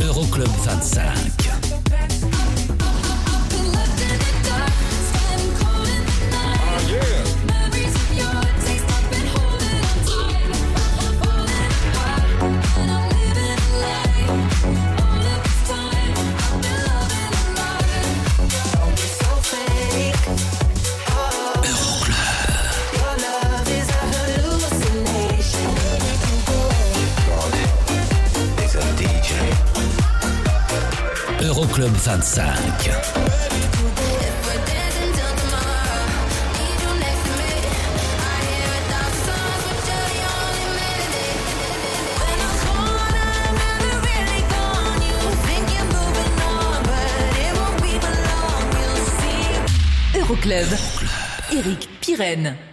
Euroclub 25. Euroclub 25. Euroclub. Eric Pirenne.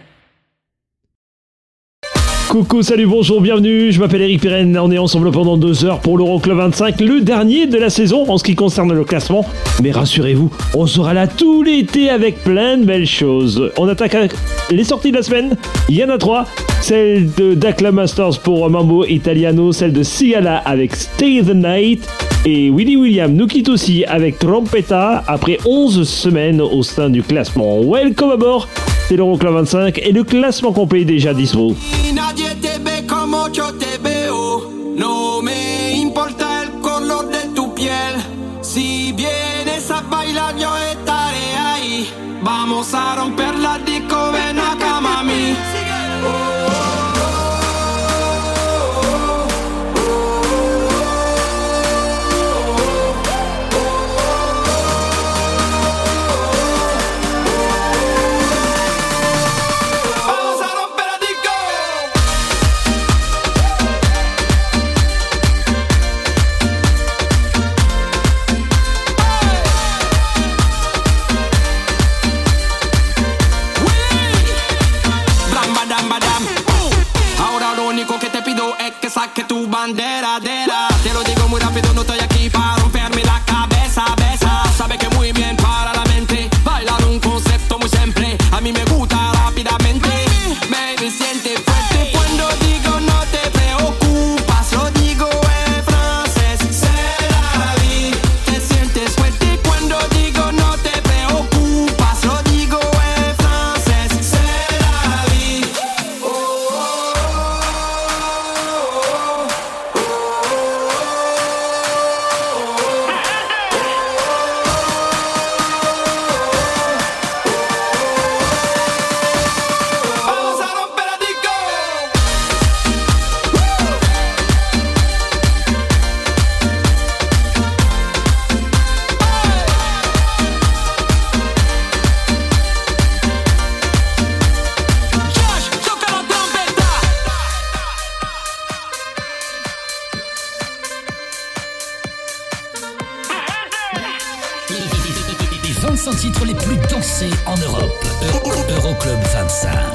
Coucou, salut, bonjour, bienvenue, je m'appelle Eric Pirenne, on est ensemble pendant deux heures pour l'Euroclub 25, le dernier de la saison en ce qui concerne le classement. Mais rassurez-vous, on sera là tout l'été avec plein de belles choses. On attaque avec les sorties de la semaine, il y en a trois. Celle de Dacla Masters pour Mambo Italiano, celle de Sigala avec Stay the Night, et Willy William nous quitte aussi avec Trompetta après 11 semaines au sein du classement. Welcome aboard, c'est l'Euroclub 25 et le classement complet est déjà dispo. De. Vamos a romper la bandera, Euroclub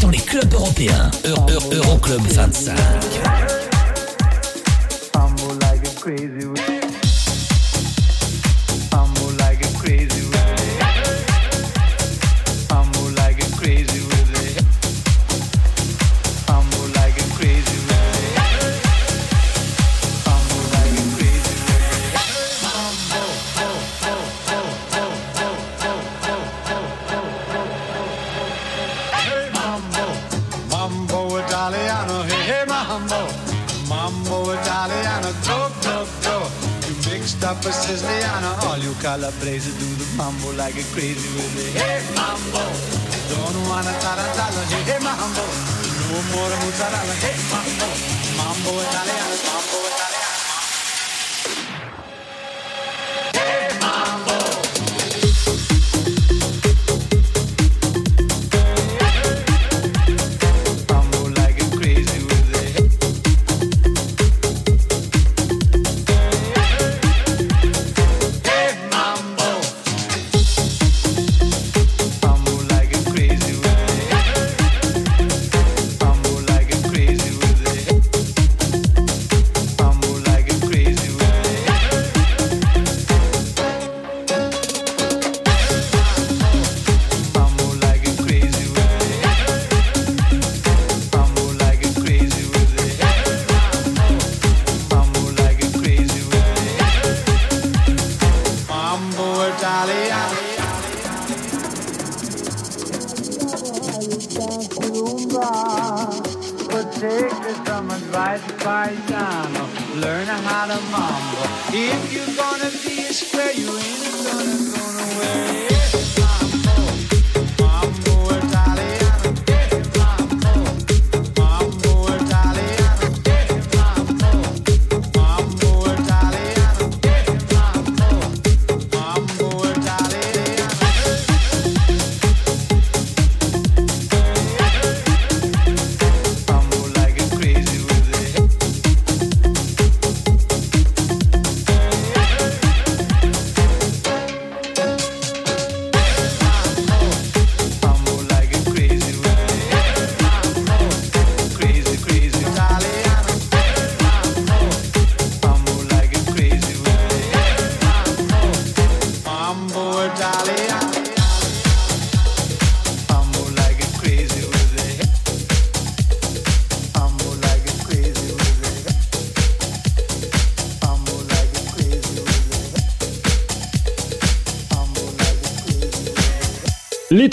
dans les clubs européens. Euro, Euro, Euroclub 25. while I blaze it, do the mambo like a crazy with it. Hey mambo, don't wanna tarantala, hey mambo, no more mozzarella, hey mambo, mambo italiano, mambo italiano.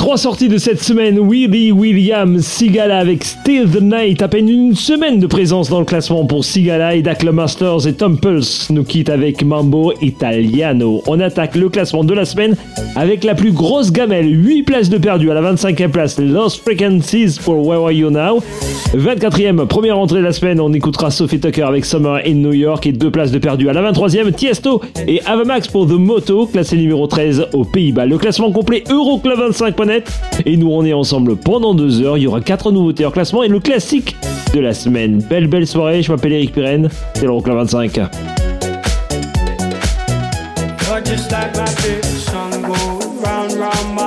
trois sorties de cette semaine, Willie Williams, Sigala avec Still the Night, à peine une semaine de présence dans le classement pour Sigala et Dakla Masters et Tom nous quitte avec Mambo Italiano. On attaque le classement de la semaine avec la plus grosse gamelle, 8 places de perdu à la 25e place, Lost Frequencies for Where Are You Now. 24e, première entrée de la semaine, on écoutera Sophie Tucker avec Summer in New York et 2 places de perdu à la 23e, Tiesto et Avamax pour The Moto, classé numéro 13 aux Pays-Bas. Le classement complet Euroclub25.net et nous on est ensemble pendant 2 heures, il y aura 4 nouveautés en classement et le classique de la semaine. Belle belle soirée, je m'appelle Eric Pirenne, c'est l'Euroclub 25. sun go round, round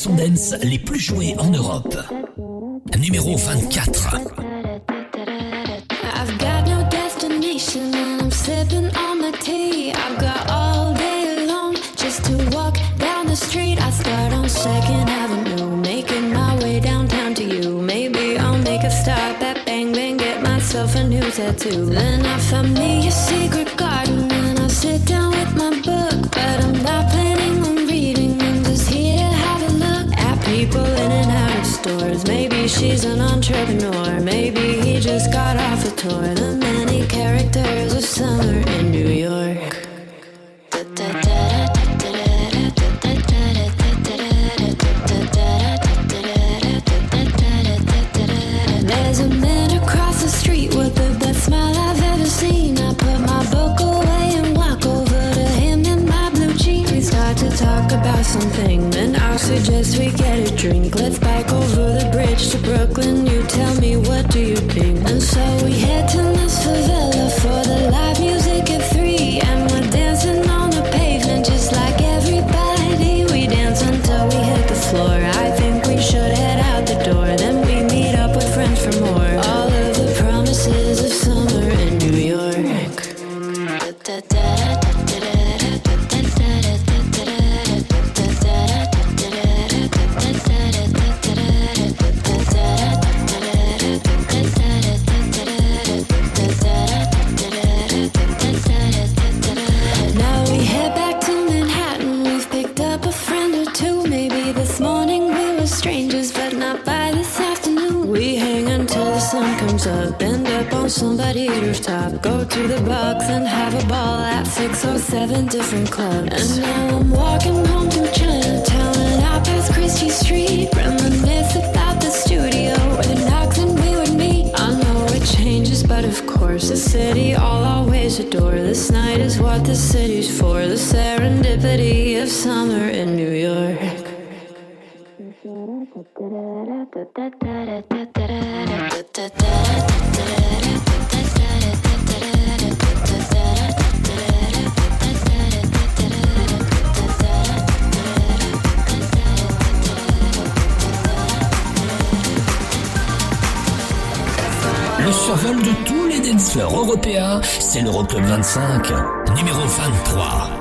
sons dance les plus joués en Europe. Numéro 24. Danseurs européens, c'est l'Euroclub 25, numéro 23.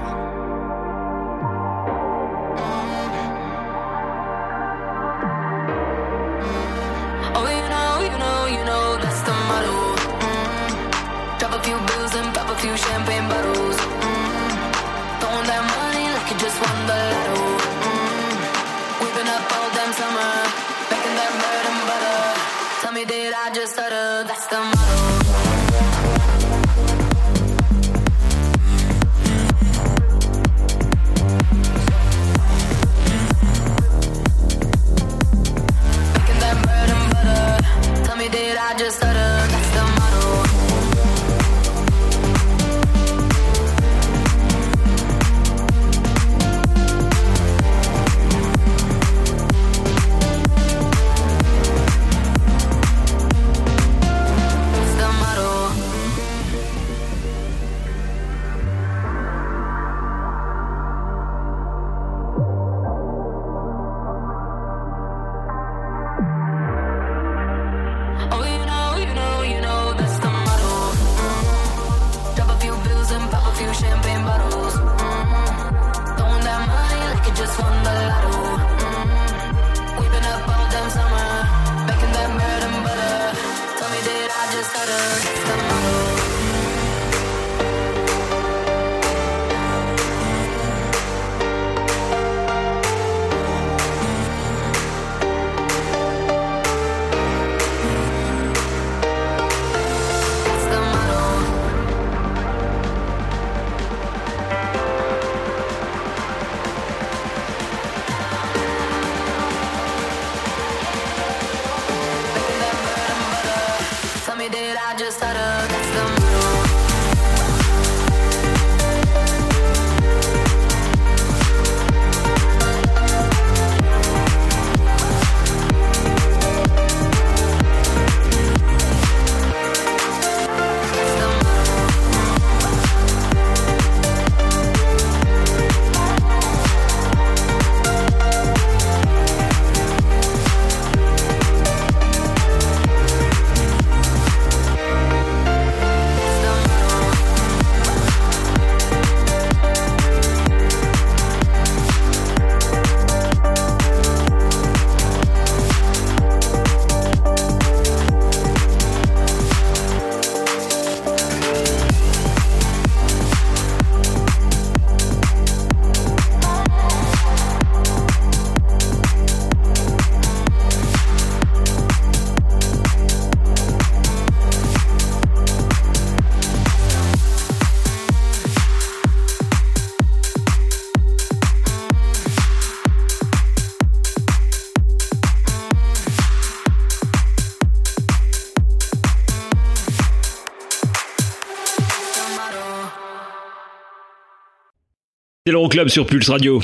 l'Euroclub sur Pulse Radio.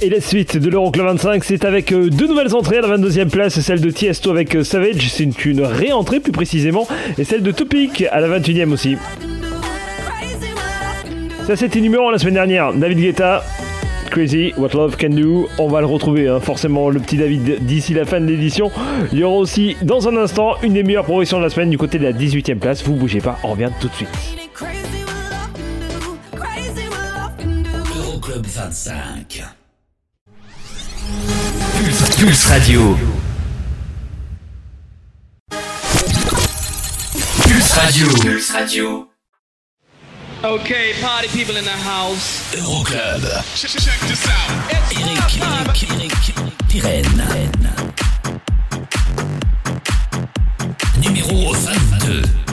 Et la suite de l'Euroclub 25, c'est avec euh, deux nouvelles entrées à la 22e place, celle de Tiesto avec euh, Savage, c'est une réentrée plus précisément, et celle de Topic à la 21e aussi. Ça c'était numéro 1 la semaine dernière, David Guetta, Crazy, What Love Can Do, on va le retrouver hein, forcément le petit David d'ici la fin de l'édition. Il y aura aussi dans un instant une des meilleures progressions de la semaine du côté de la 18e place, vous bougez pas, on revient tout de suite. 25. Pulse, Pulse Radio. Pulse Radio. Pulse Radio. Okay, party people in the house. Euroclub. Eric, Eric, Eric, Pirenne. Numéro 22.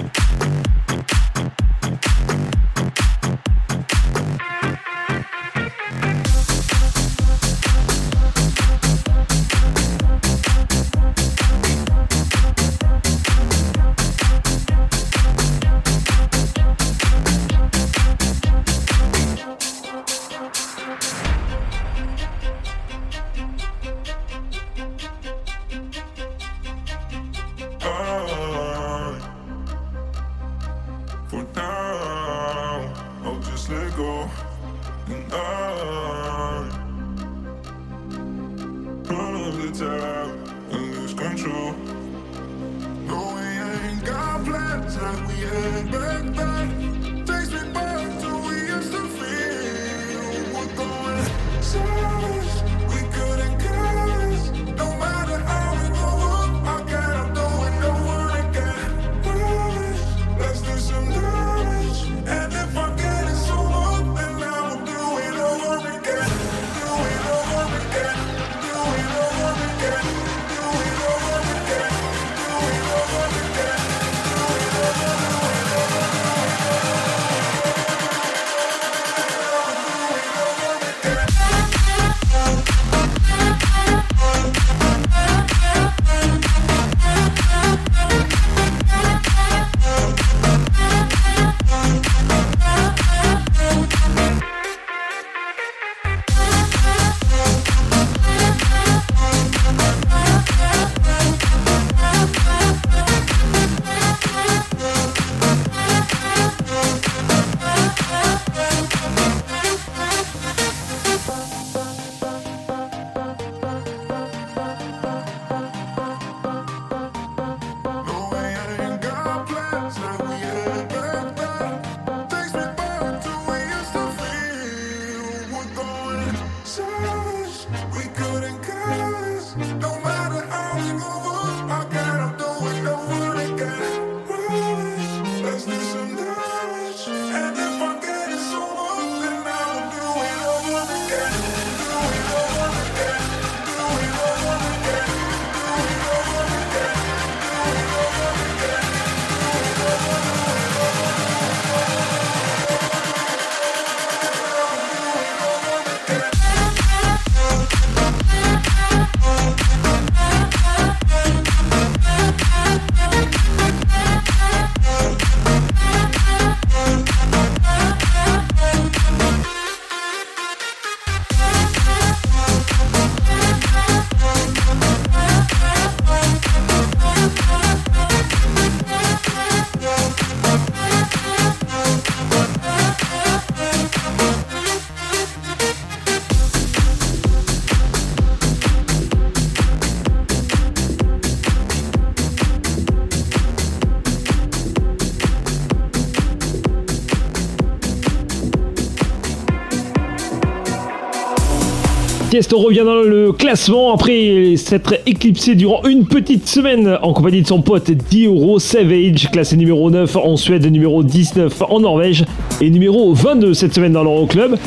podcast revient dans le classement après s'être éclipsé durant une petite semaine en compagnie de son pote Dioro Savage, classé numéro 9 en Suède, numéro 19 en Norvège et numéro 22 cette semaine dans l'Euroclub.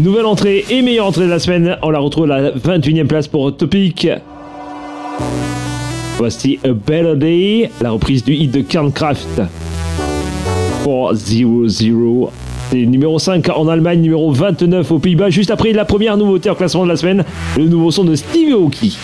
Nouvelle entrée et meilleure entrée de la semaine, on la retrouve à la 21e place pour Topic. Voici A Better Day, la reprise du hit de Kerncraft pour Zero Zero et numéro 5 en Allemagne, numéro 29 aux Pays-Bas. Juste après la première nouveauté en classement de la semaine, le nouveau son de Steve Aoki.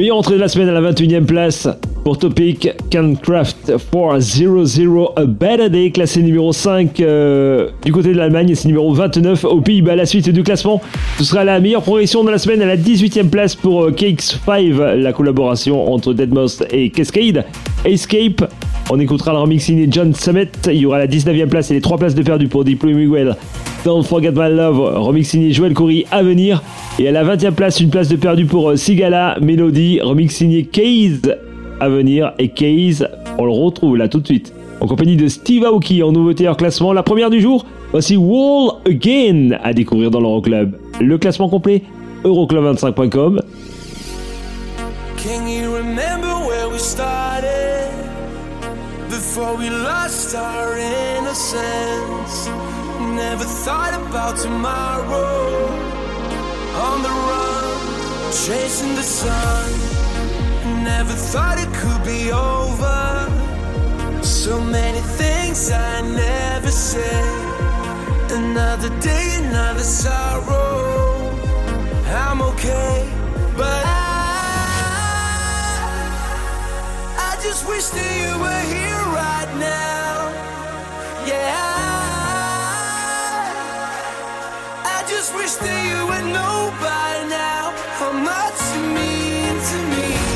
Meilleure entrée de la semaine à la 21e place pour Topic Cancraft 400 A Better Day, classé numéro 5 euh, du côté de l'Allemagne et c'est numéro 29 aux Pays-Bas. La suite du classement, ce sera la meilleure progression de la semaine à la 18e place pour euh, Cakes 5, la collaboration entre Deadmau5 et Cascade. Escape, on écoutera le remix signé John Summit. Il y aura la 19e place et les 3 places de perdu pour Deep Miguel. Don't Forget My Love, remix signé Joel Corey à venir. Et à la 20e place, une place de perdu pour euh, Sigala Melody, remix signé Case à venir. Et Case, on le retrouve là tout de suite. En compagnie de Steve Aoki en nouveauté hors classement. La première du jour, voici Wall Again à découvrir dans l'Euroclub. Le classement complet, euroclub25.com. Can you remember where we started? Before we lost our innocence. Never thought about tomorrow. On the run, chasing the sun. Never thought it could be over. So many things I never said. Another day, another sorrow. I'm okay, but I, I just wish that you were here right now. Just wish that you would know by now how much you mean to me.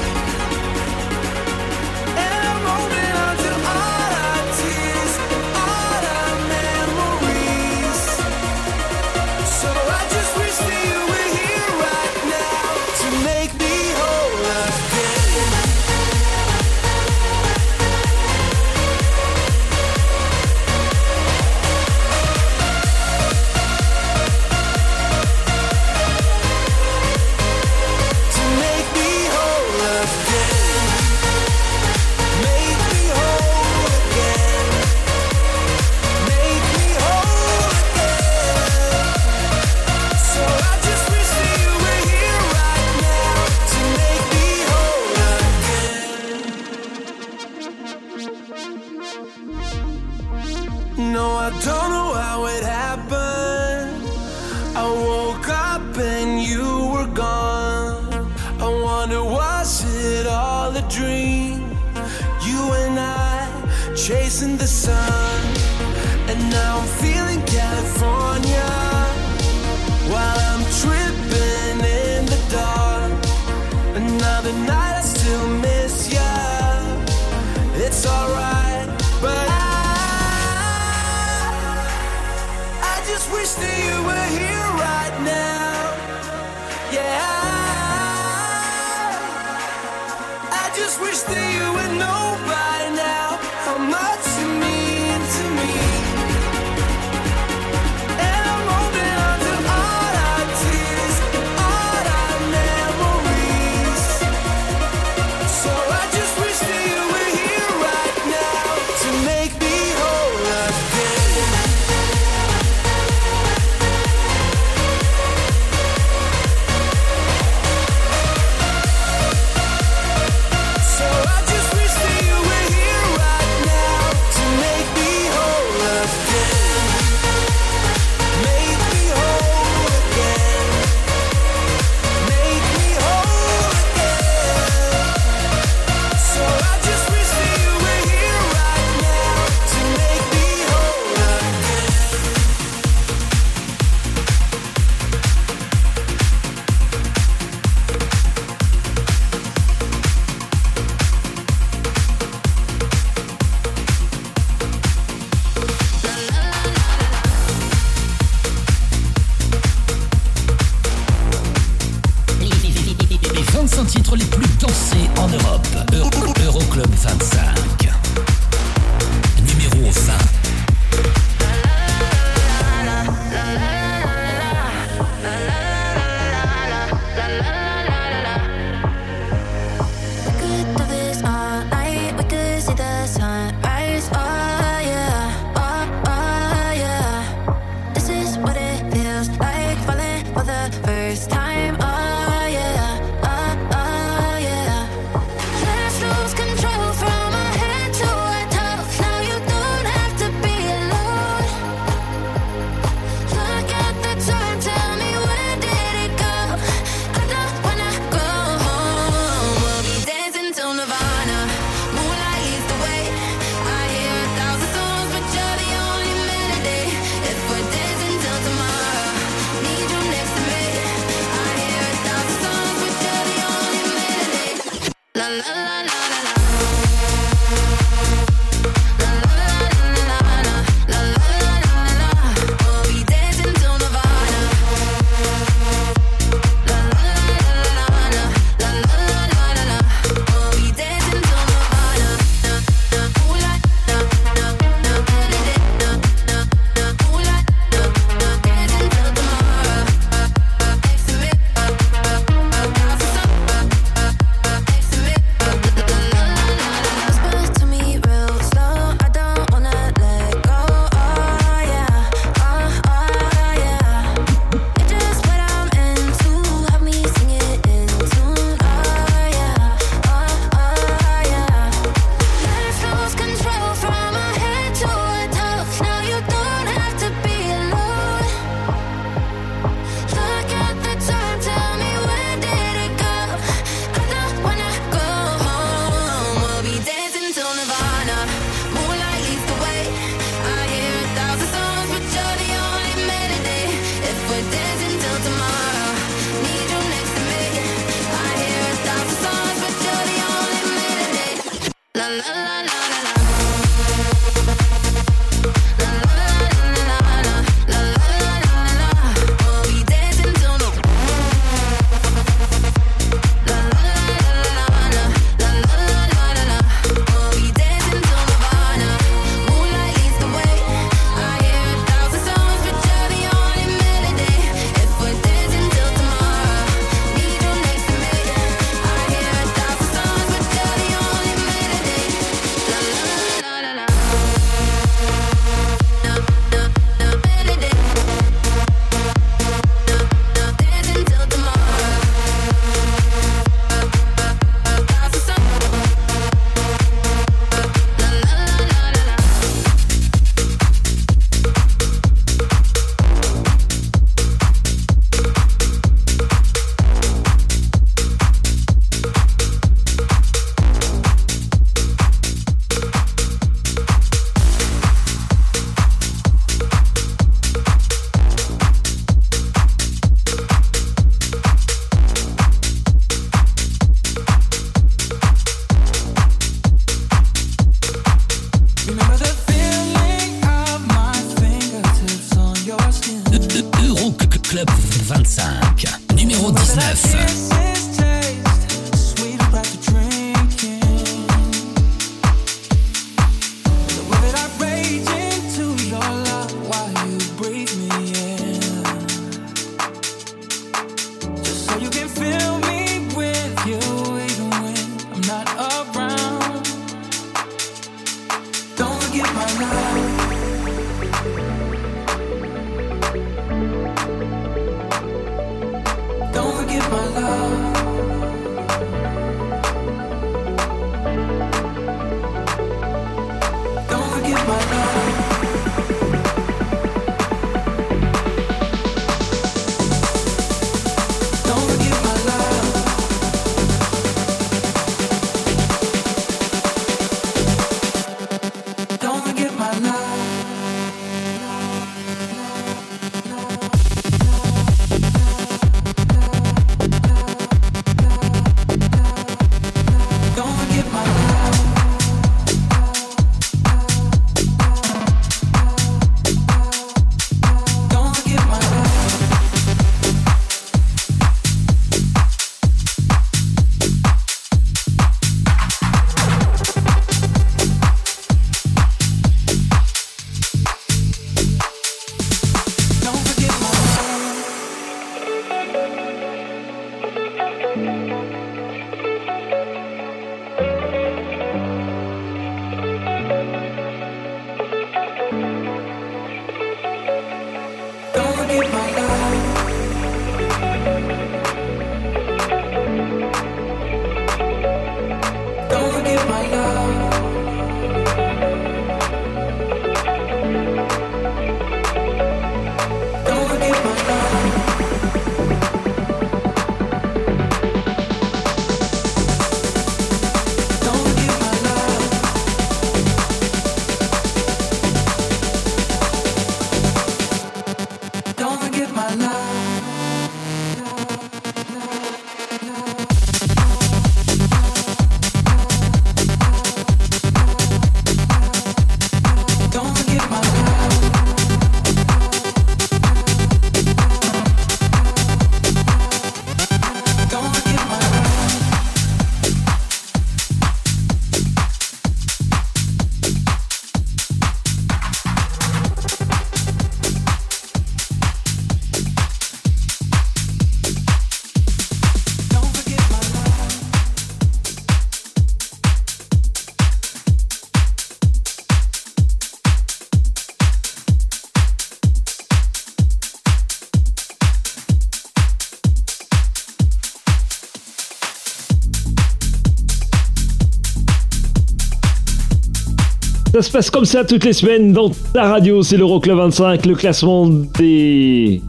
Ça se passe comme ça toutes les semaines dans ta radio, c'est l'Euroclub 25, le classement des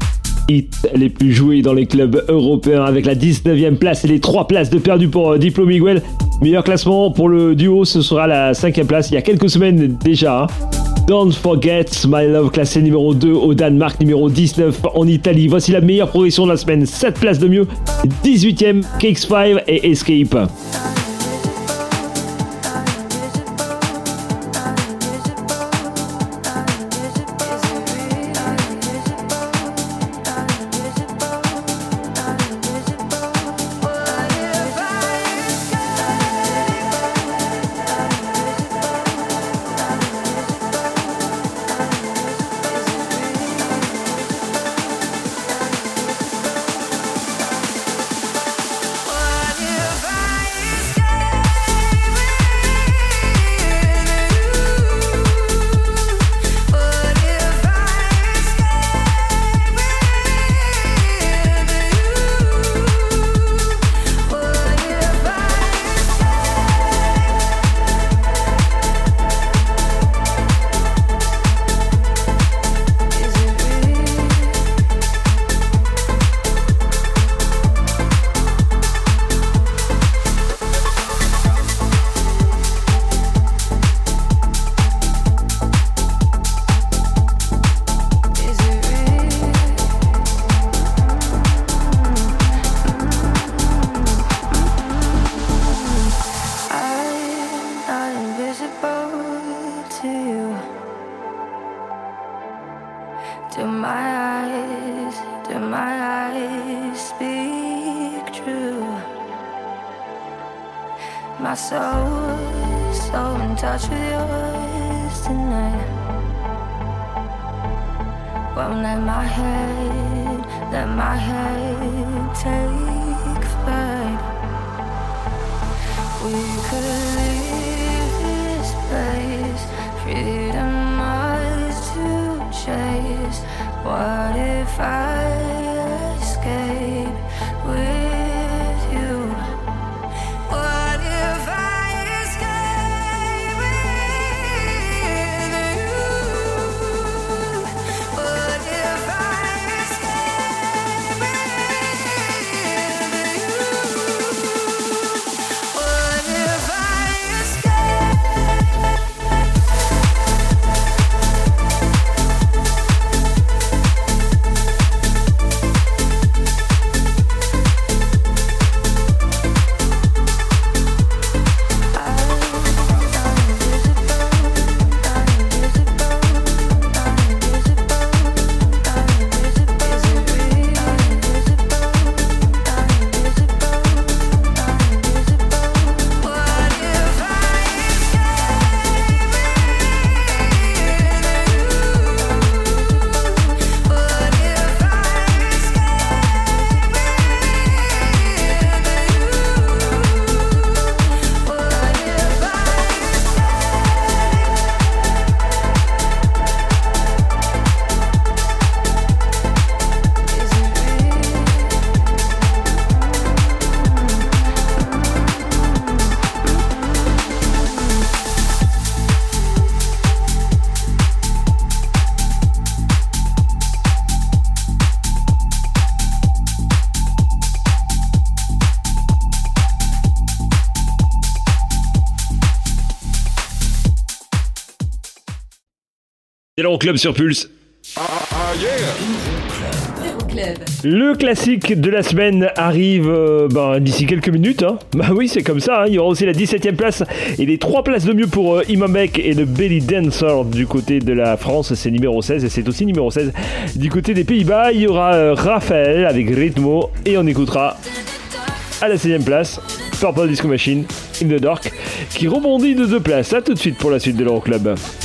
hits les plus joués dans les clubs européens avec la 19e place et les 3 places de perdu pour euh, Diplo Miguel. Meilleur classement pour le duo, ce sera la 5e place il y a quelques semaines déjà. Hein. Don't Forget My Love, classé numéro 2 au Danemark, numéro 19 en Italie. Voici la meilleure progression de la semaine, 7 places de mieux, 18e, Cakes 5 et Escape. C'est l'Euroclub sur Pulse. Euroclub. Le classique de la semaine arrive euh, ben, d'ici quelques minutes. hein. Bah oui, c'est comme ça. hein. Il y aura aussi la 17e place et les 3 places de mieux pour euh, Imambek et le Belly Dancer du côté de la France. C'est numéro 16 et c'est aussi numéro 16 du côté des Pays-Bas. Il y aura euh, Raphaël avec Ritmo et on écoutera à la 16e place Purple Disco Machine in the Dark qui rebondit de deux places. A tout de suite pour la suite de l'Euroclub. Euroclub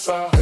far.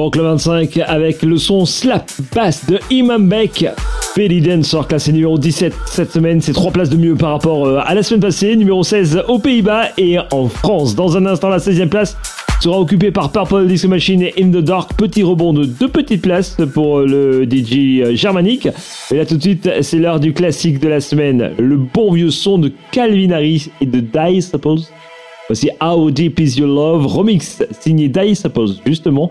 Euroclub 25 avec le son slap bass de Imam Beck. Belly Dance sur classé numéro 17 cette semaine, c'est 3 places de mieux par rapport euh, à la semaine passée, numéro 16 aux Pays-Bas et en France. Dans un instant, la 16e place sera occupée par Purple Disco Machine et In the Dark. Petit rebond de deux petites places pour euh, le DJ euh, germanique. Et là tout de suite, c'est l'heure du classique de la semaine, le bon vieux son de Calvin Harris et de Die Suppose. Voici How Deep Is Your Love remix signé Die Suppose justement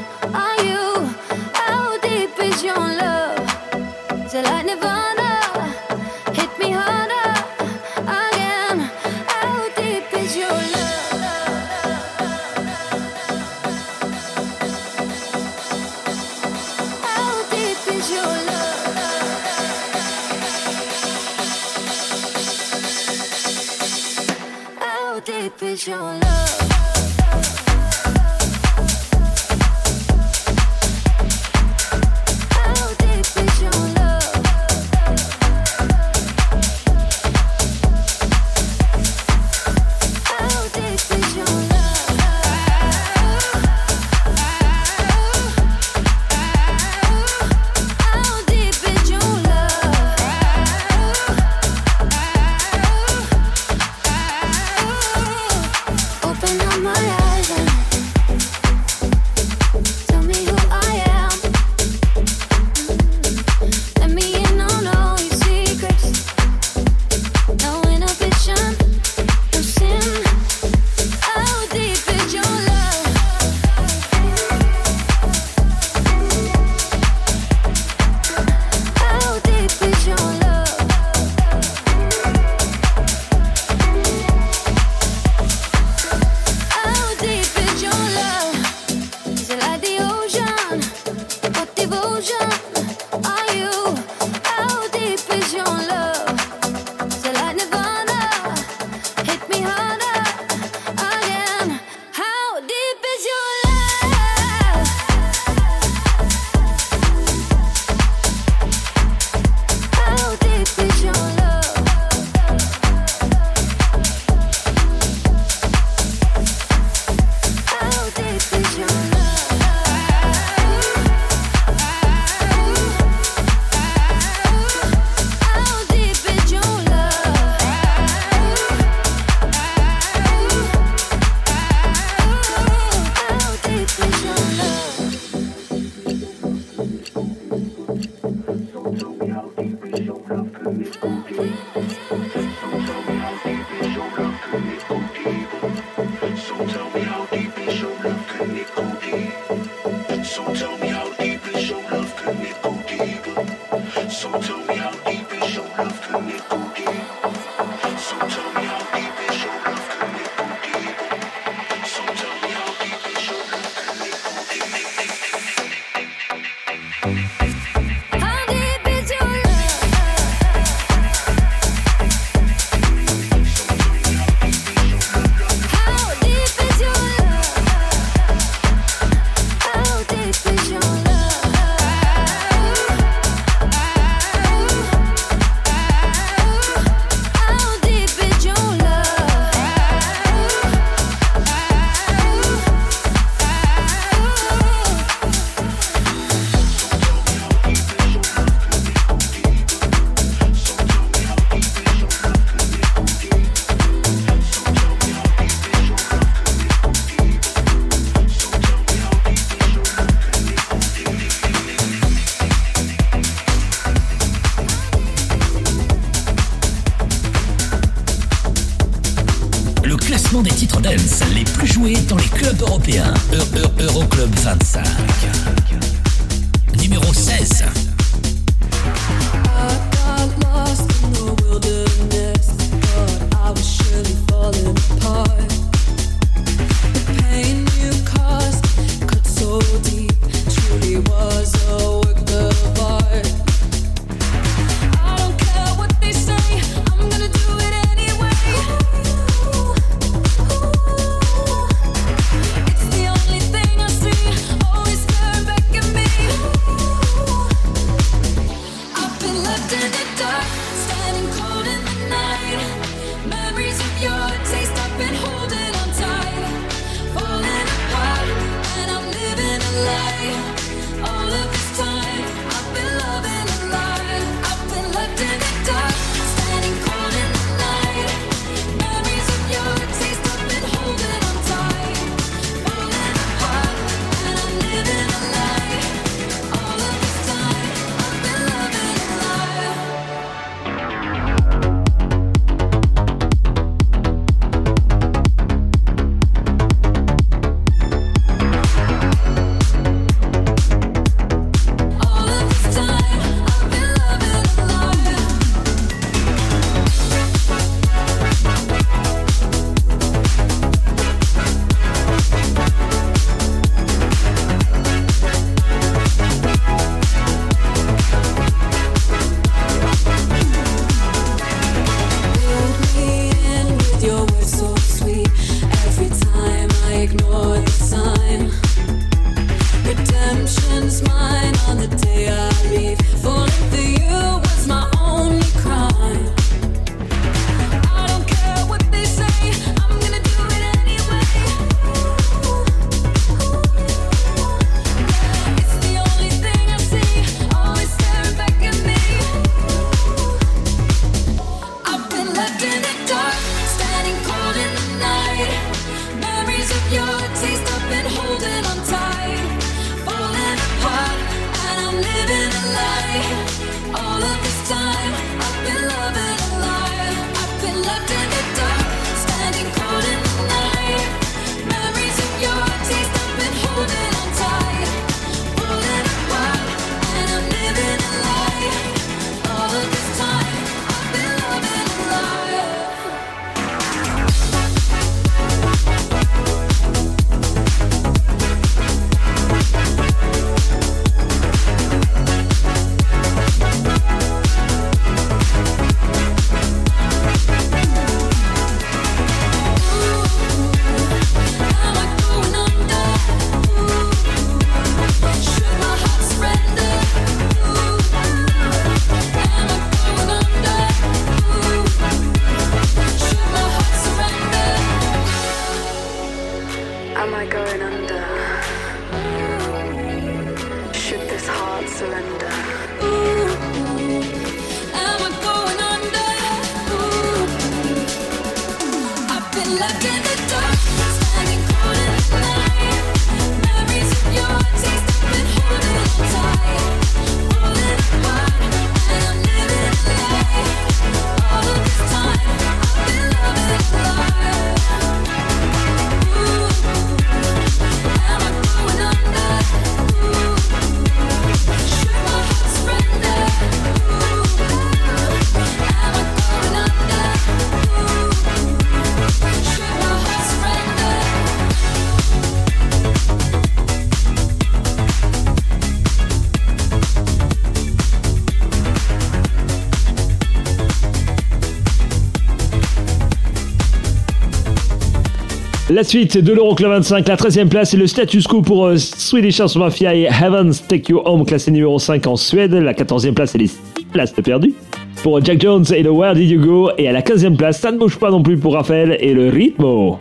La suite de l'Euroclub 25, la 13e place et le status quo pour euh, Swedish House Mafia et Heaven's Take You Home, classé numéro 5 en Suède. La 14e place, elle les 6 places de perdu. Pour Jack Jones et le Where Did You Go. Et à la 15e place, ça ne bouge pas non plus pour Raphaël et le Ritmo.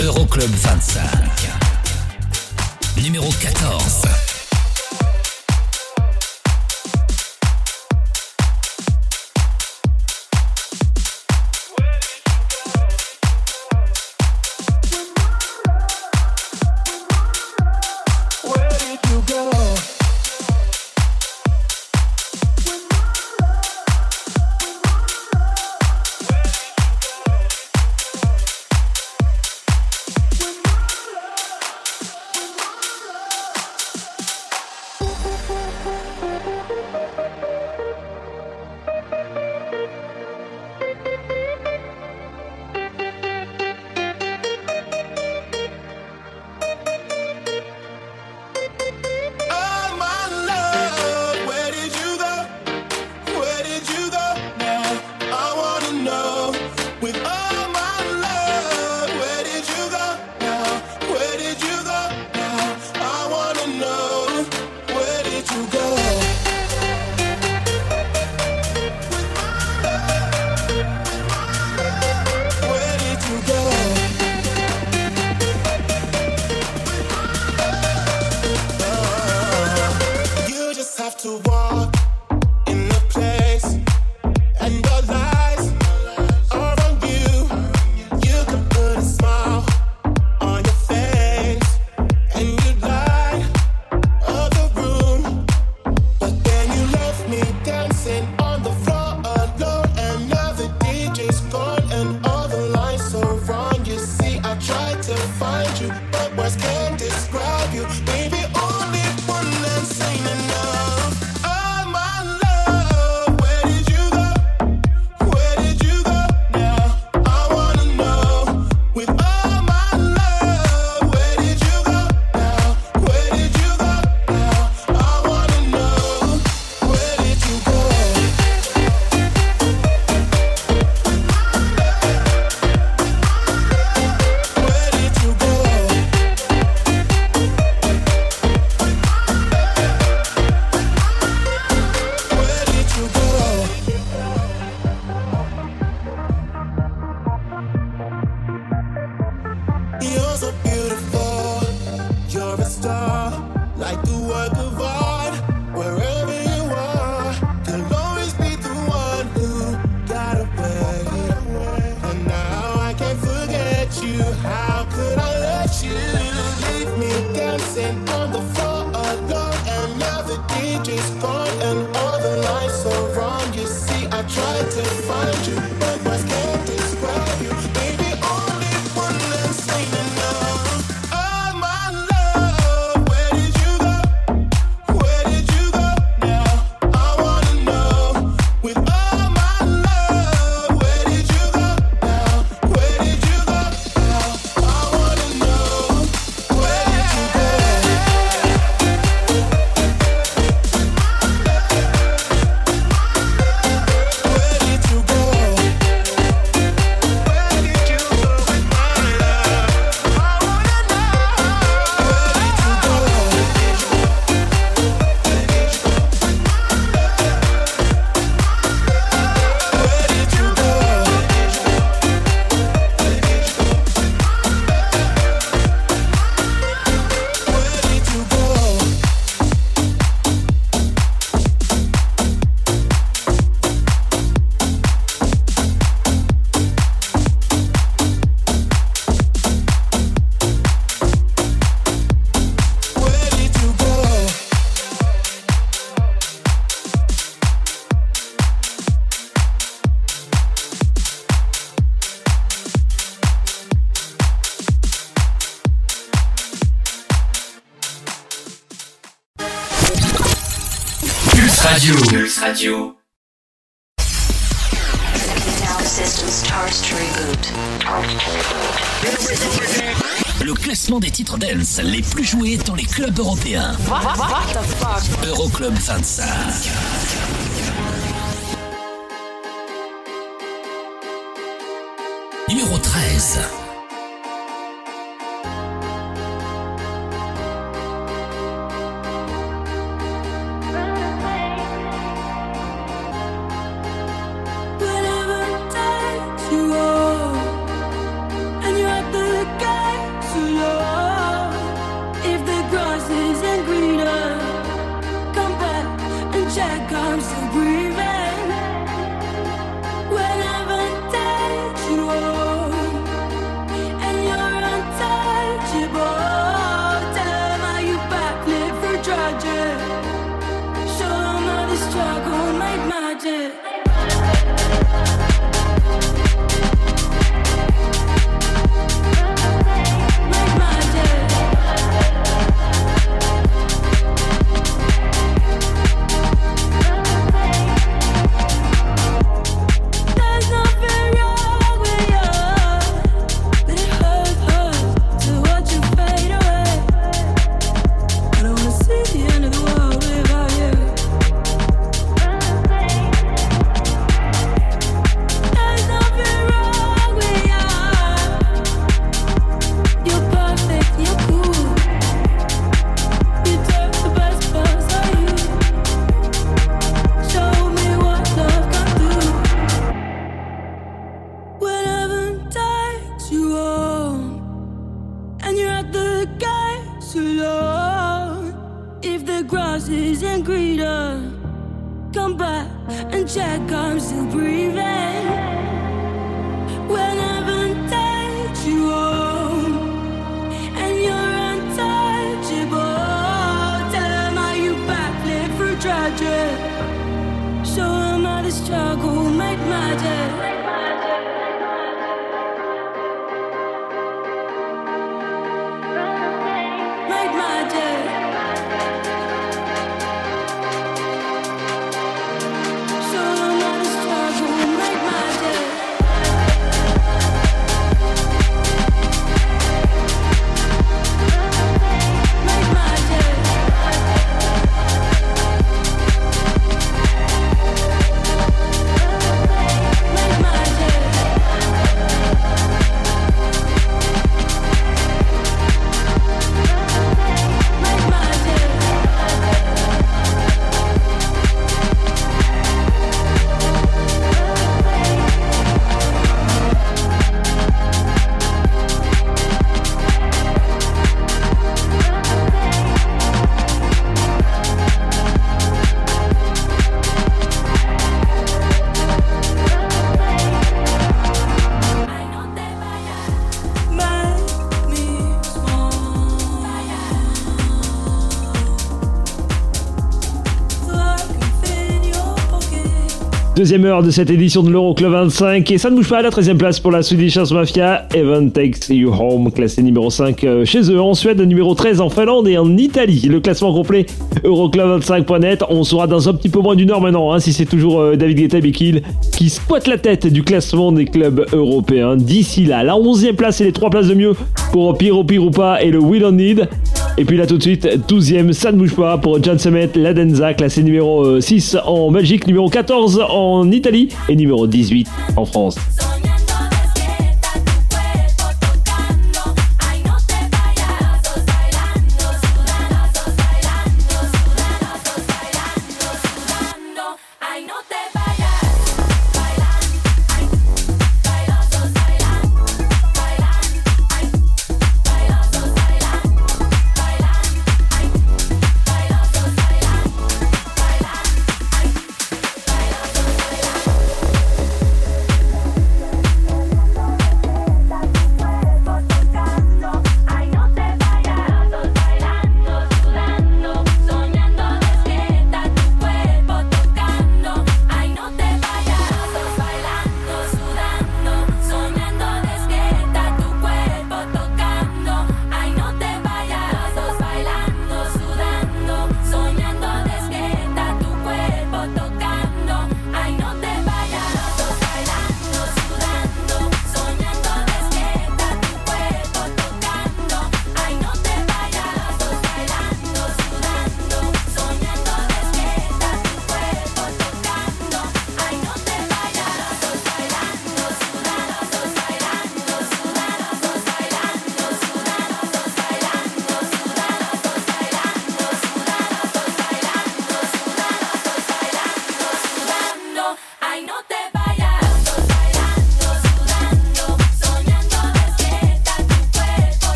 Euroclub 25. Numéro 14. Le classement des titres dance les plus joués dans les clubs européens. Euroclub 25. Numéro 13. Deuxième heure de cette édition de l'Euroclub 25 et ça ne bouge pas à la 13e place pour la Swedish Mafia. Evan Takes You Home, classé numéro 5 euh, chez eux en Suède, numéro 13 en Finlande et en Italie. Le classement complet Euroclub25.net. On saura dans un petit peu moins d'une heure maintenant hein, si c'est toujours euh, David Guetta Bekil qui squatte la tête du classement des clubs européens. D'ici là, la 11e place et les 3 places de mieux pour Piro Pirupa et le Will on Need. Et puis là tout de suite, 12e, ça ne bouge pas pour John Summit, Ladenza, classé numéro 6 en Belgique, numéro 14 en Italie et numéro 18 en France.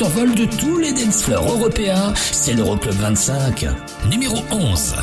Survol de tous les dance floors européens, c'est l'Euroclub 25, numéro 11.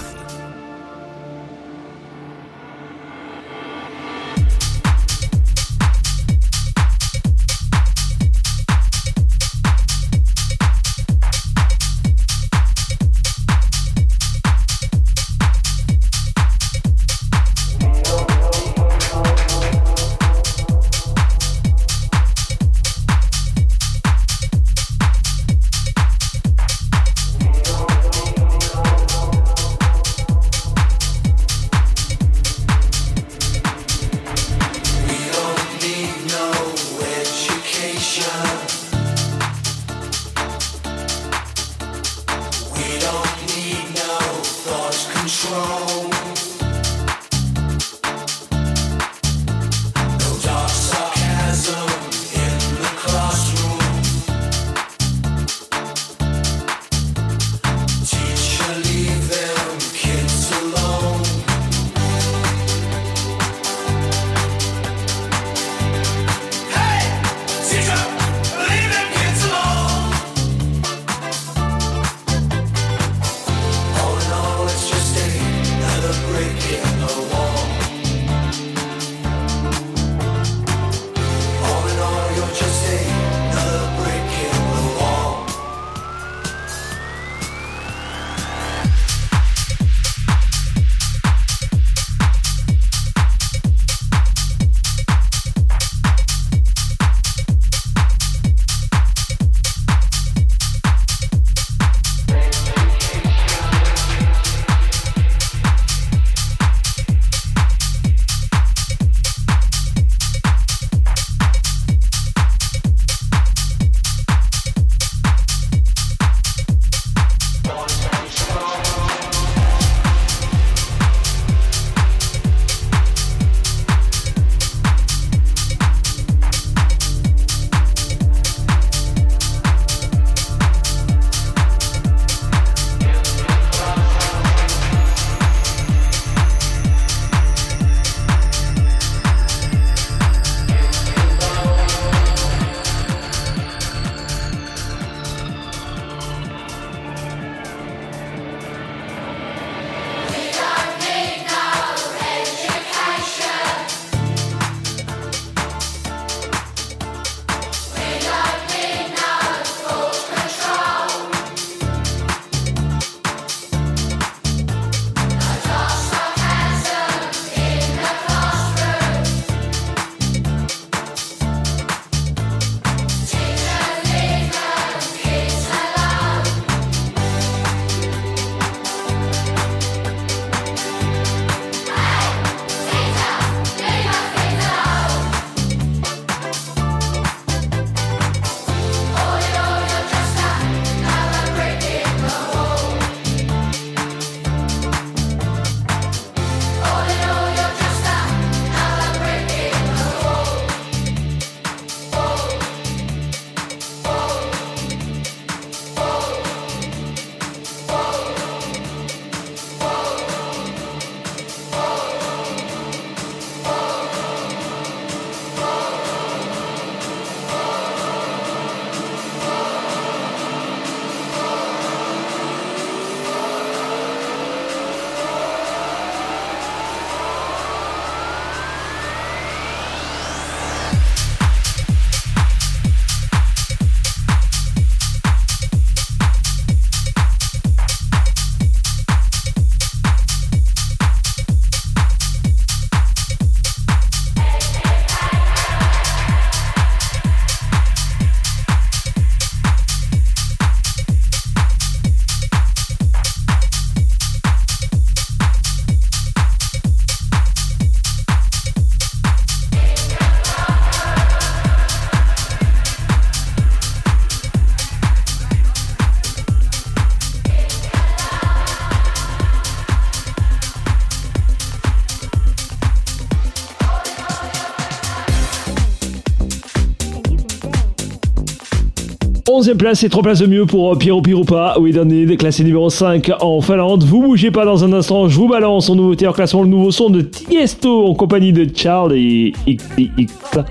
troisième place et trois places de mieux pour euh, Piero Pirupa, We Don't classé numéro 5 en Finlande. Vous bougez pas dans un instant, je vous balance en nouveauté en classement le nouveau son de Tiesto en compagnie de Charles et XDX.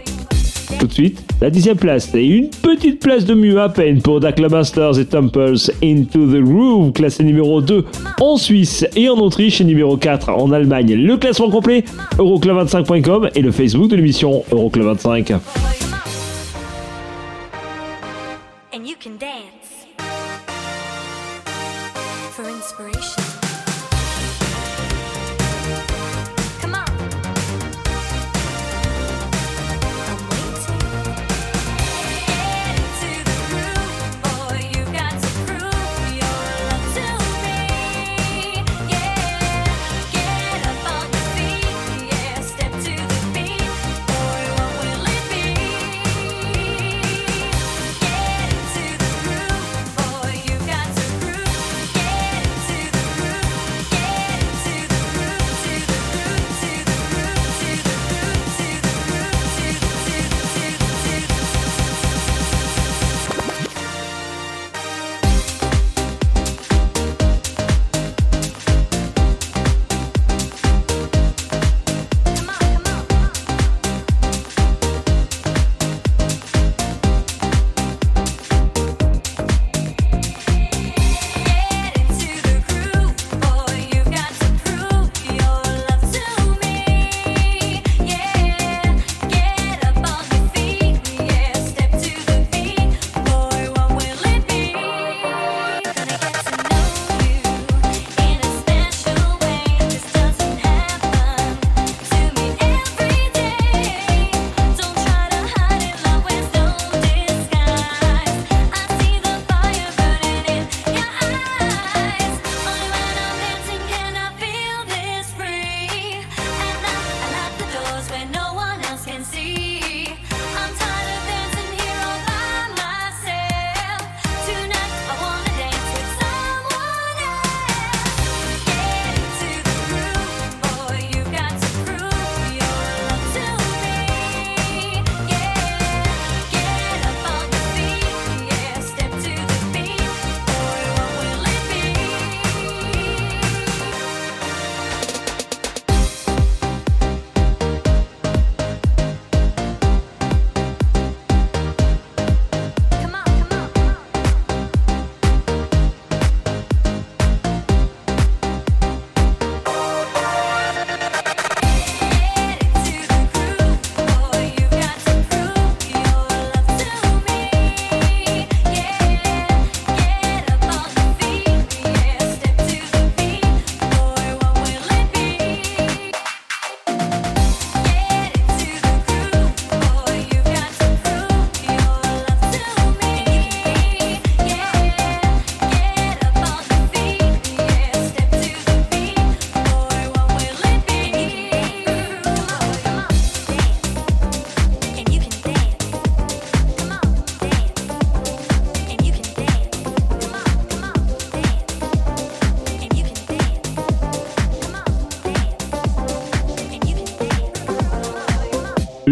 Tout de suite, la dixième place et une petite place de mieux à peine pour Dakla Masters et Temples Into the Groove, classé numéro 2 en Suisse et en Autriche et numéro 4 en Allemagne. Le classement complet, euroclub25.com et le Facebook de l'émission Euroclub25.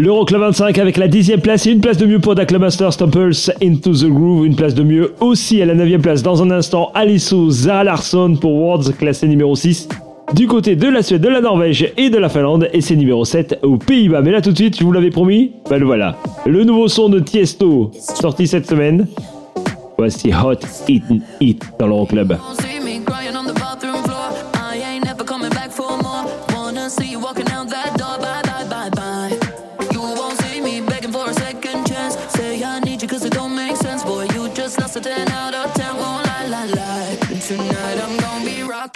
L'Euroclub 25 avec la 10 place et une place de mieux pour Dakla Masters Temples Into the Groove. Une place de mieux aussi à la 9 place dans un instant. Alisso Zara Larsson pour Worlds classé numéro 6. Du côté de la Suède, de la Norvège et de la Finlande, et c'est numéro 7 aux Pays-Bas. Mais là tout de suite, je vous l'avais promis, ben le voilà. Le nouveau son de Tiesto, sorti cette semaine. Voici Hot Eat It dans l'Euroclub. See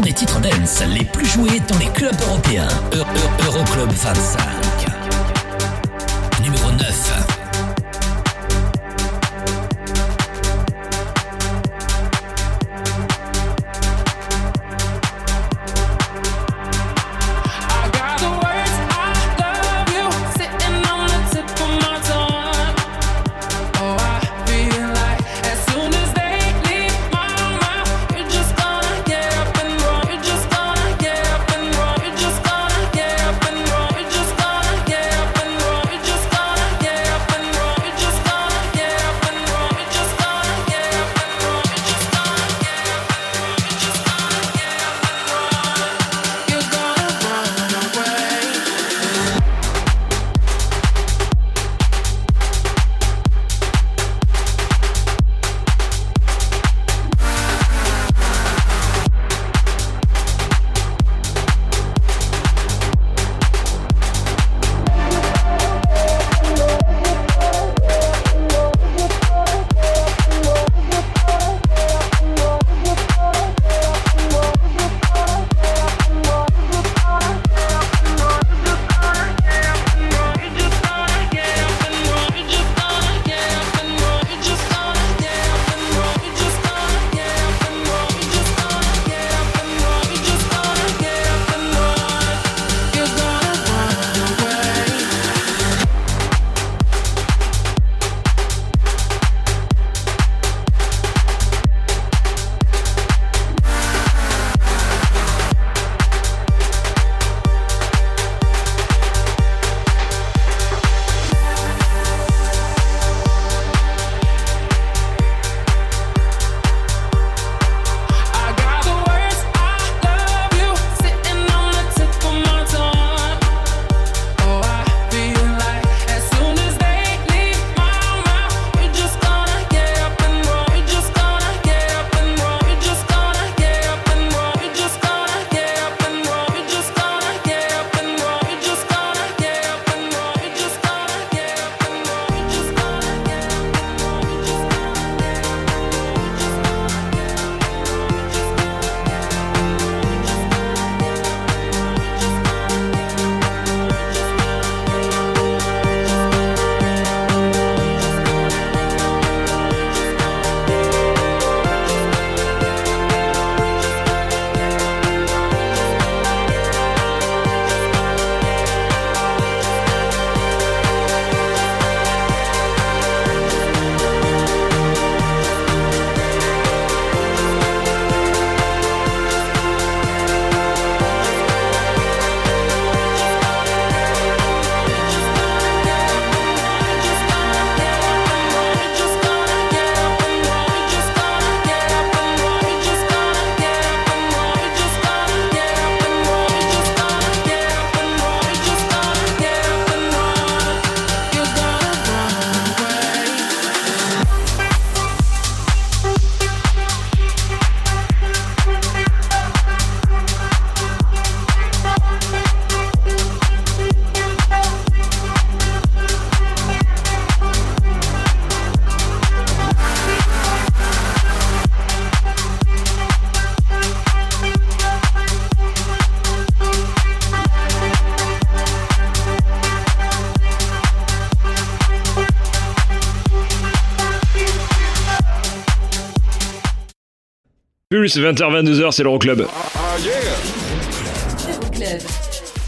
des titres dance les plus joués dans les clubs européens. E, e, Euroclub -Euro Pulse 20h-22h, c'est l'Euroclub. Euroclub.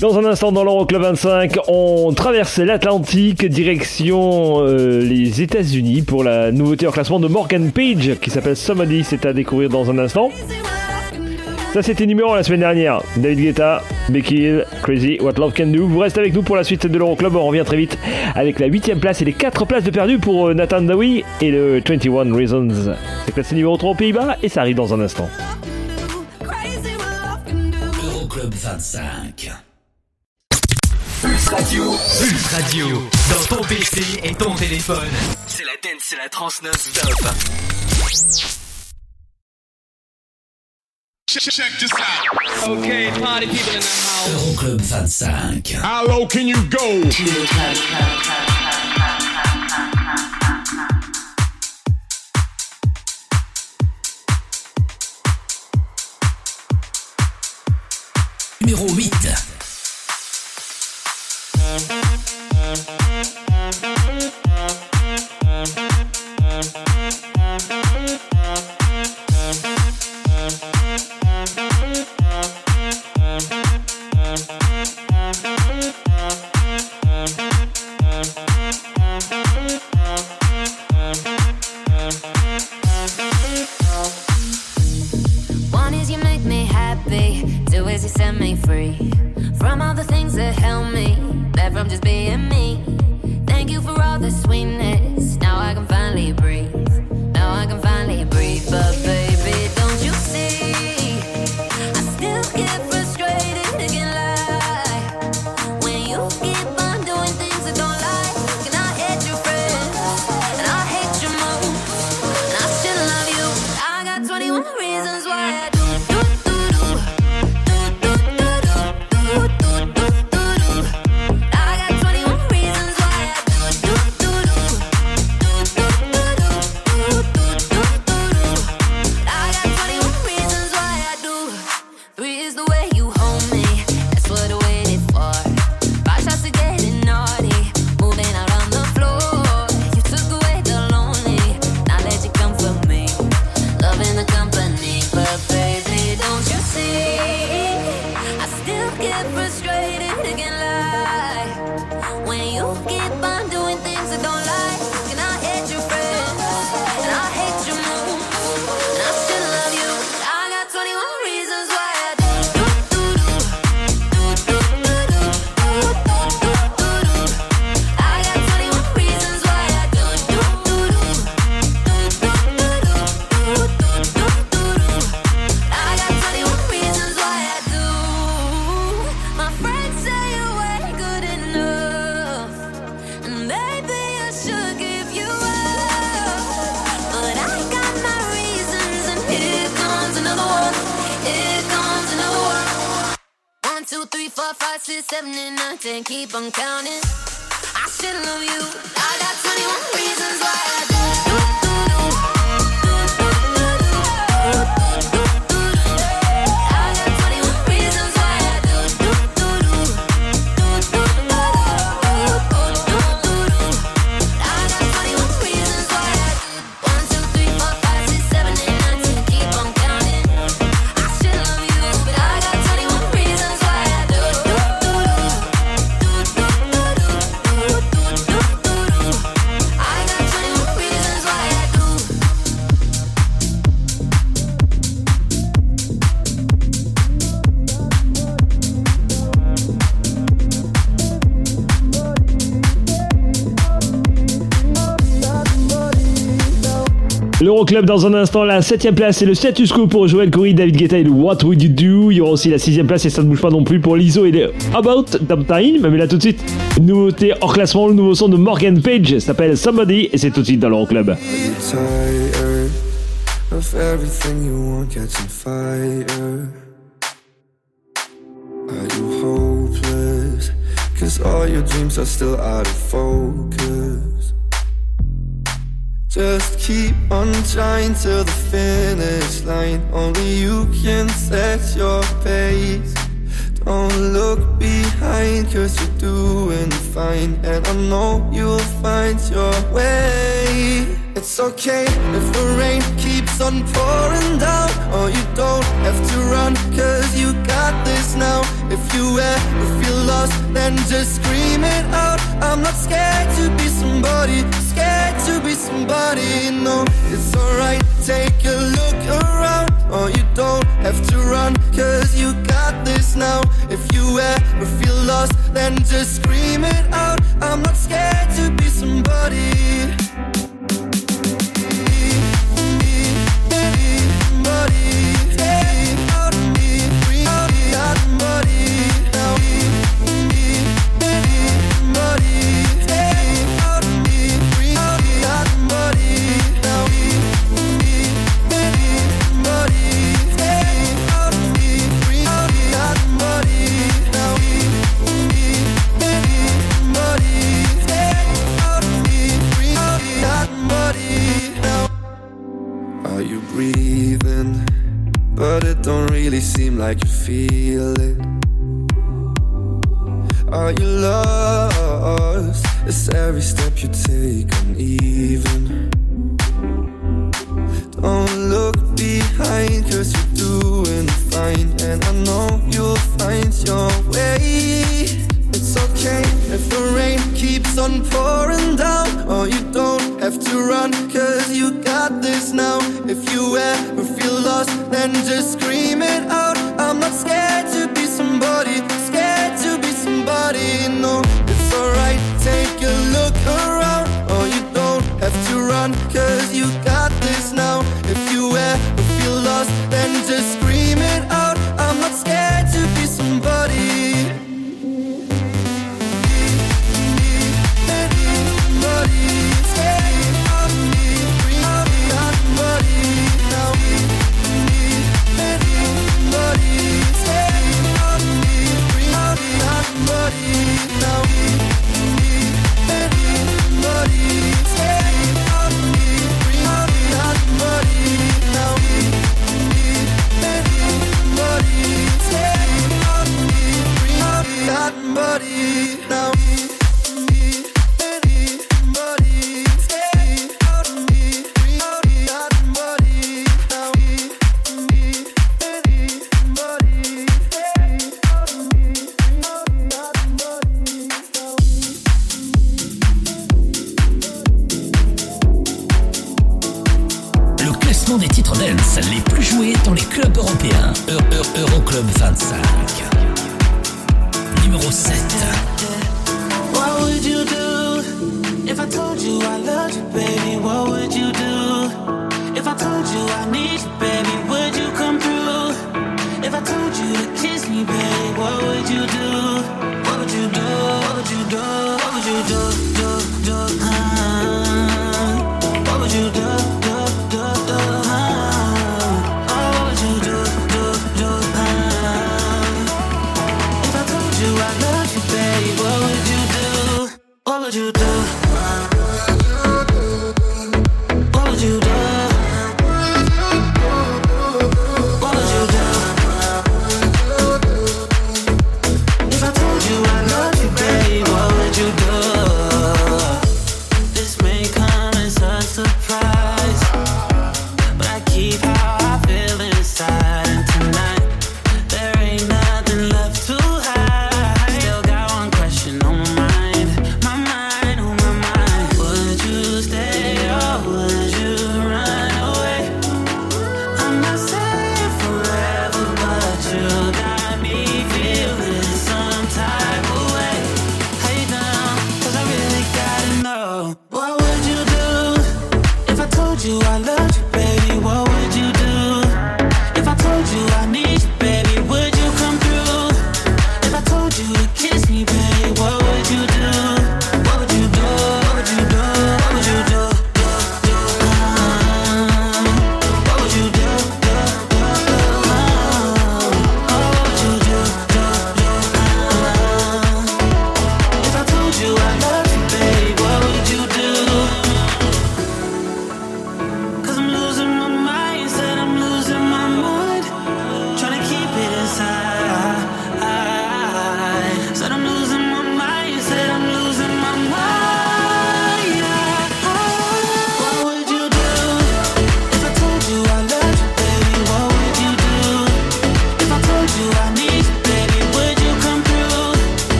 Dans un instant, dans l'Euroclub 25, on traverse l'Atlantique, direction euh, les États-Unis pour la nouveauté en classement de Morgan Page qui s'appelle Somebody. C'est à découvrir dans un instant. Ça, c'était numéro la semaine dernière. David Guetta, Becky Hill, Crazy, What Love Can Do. Vous restez avec nous pour la suite de l'Euroclub. On revient très vite avec la 8 place et les 4 places de perdu pour euh, Nathan Dawi et le 21 Reasons. C'est classé numéro 3 aux Pays-Bas et ça arrive dans un instant. Euroclub 25. Pulse Radio. Pulse Radio. Dans ton PC et ton téléphone. C'est la dance, c'est la trans non-stop. Check this out. Okay, party people in the house. Euroclub 25. How low can you go? Numéro 8. L'Euroclub dans un instant, la 7ème place et le status quo pour Joël Corey, David Guetta et le What Would You Do. Il y aura aussi la 6ème place et ça ne bouge pas non plus pour l'ISO et le About Time. Mais là tout de suite, nouveauté hors classement, le nouveau son de Morgan Page s'appelle Somebody et c'est tout de suite dans l'Euroclub. all your dreams are still out of focus. Just keep on trying till the finish line. Only you can set your pace. Don't look behind, cause you're doing fine. And I know you'll find your way. It's okay if the rain keeps on pouring down. Or you don't have to run, cause you got this now. If you ever feel lost, then just scream it out. I'm not scared to be somebody scared to be somebody, no. It's alright, take a look around. Or you don't have to run, cause you got this now. If you ever feel lost, then just scream it out. I'm not scared to be somebody. Somebody. like you feel it. Are you lost? It's every step you take uneven? Don't look behind, cause you're doing fine. And I know you'll find your way. It's okay if the rain keeps on pouring down, or you don't have to run, cause you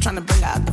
trying to bring out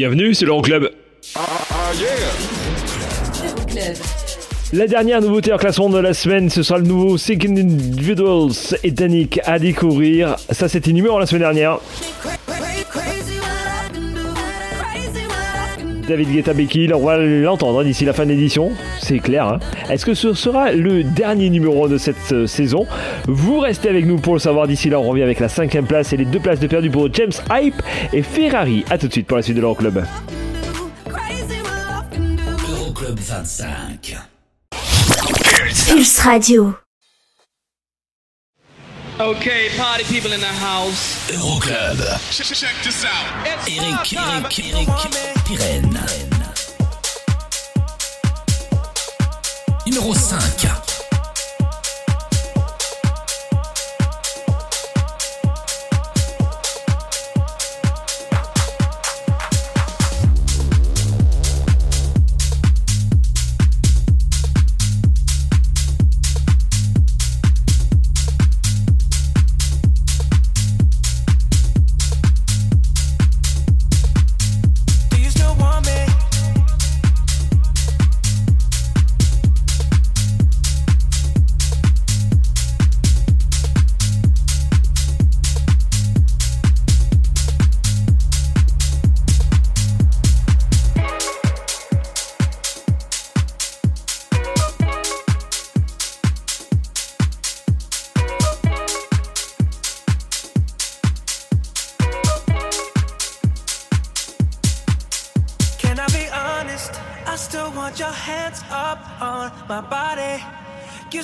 Bienvenue, c'est l'Euroclub. Euroclub. La dernière nouveauté en classement de la semaine, ce sera le nouveau Second Individuals et Danik à découvrir. Ça, c'était numéro la semaine dernière. David Guetta Becky, on va l'entendre d'ici la fin de l'édition, c'est clair. hein. Est-ce que ce sera le dernier numéro de cette euh, saison? Vous restez avec nous pour le savoir. D'ici là, on revient avec la cinquième place et les deux places de perdu pour James Hype et Ferrari. A tout de suite pour la suite de l'Euroclub. Euroclub 25. Pulse Radio. Okay, party people in the house. Euroclub. Check this out. Eric, Eric, Eric, Pirenne. Numéro 5.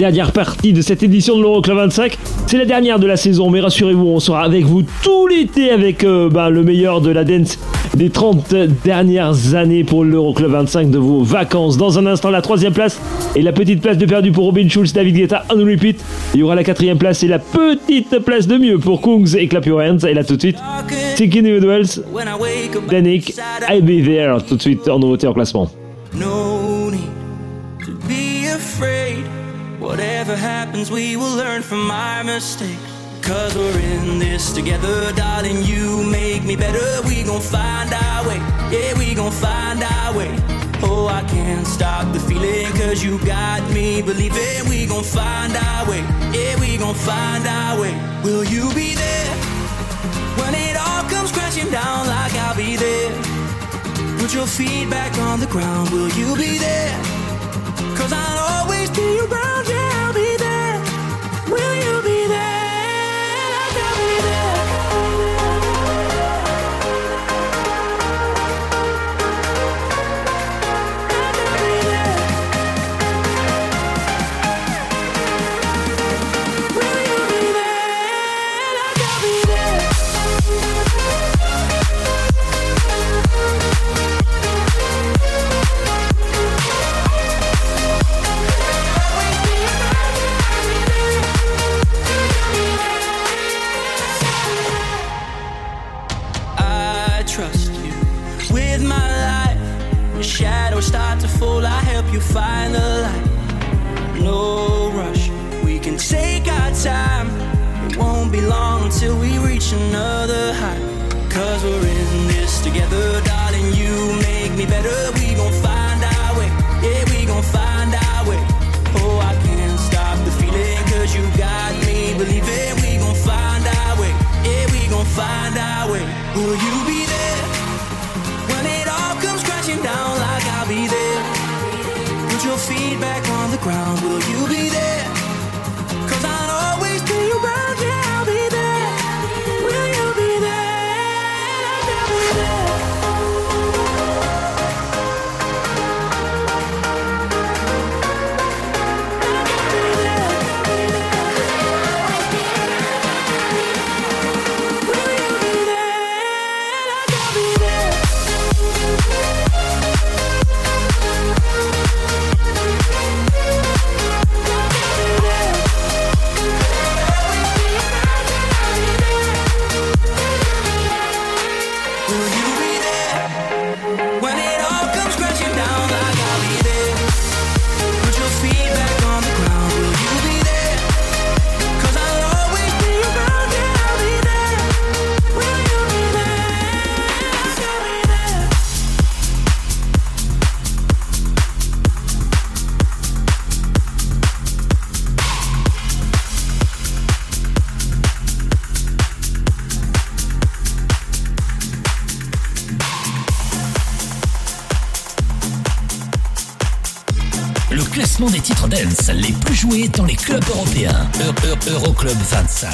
Dernière partie de cette édition de l'Euroclub 25. C'est la dernière de la saison, mais rassurez-vous, on sera avec vous tout l'été avec euh, bah, le meilleur de la dance des 30 dernières années pour l'Euroclub 25 de vos vacances. Dans un instant, la troisième place et la petite place de perdu pour Robin Schulz, David Guetta, on repeat. Il y aura la quatrième place et la petite place de mieux pour Kungs et Clap Your Hands. Et là tout de suite, Thinking Individuals, Danik, I'll Be There. Tout de suite en nouveauté en classement. Whatever happens, we will learn from our mistakes. Cause we're in this together, darling. You make me better. We gon' find our way. Yeah, we gon' find our way. Oh, I can't stop the feeling. Cause you got me believing. We gon' find our way. Yeah, we gon' find our way. Will you be there? When it all comes crashing down, like I'll be there. Put your feet back on the ground. Will you be there? Cause I'll always be around. Yeah, until we reach another height. Cause we're in this together, darling. You make me better. Les plus joués dans les clubs européens. Euro- Euro- Euroclub 25.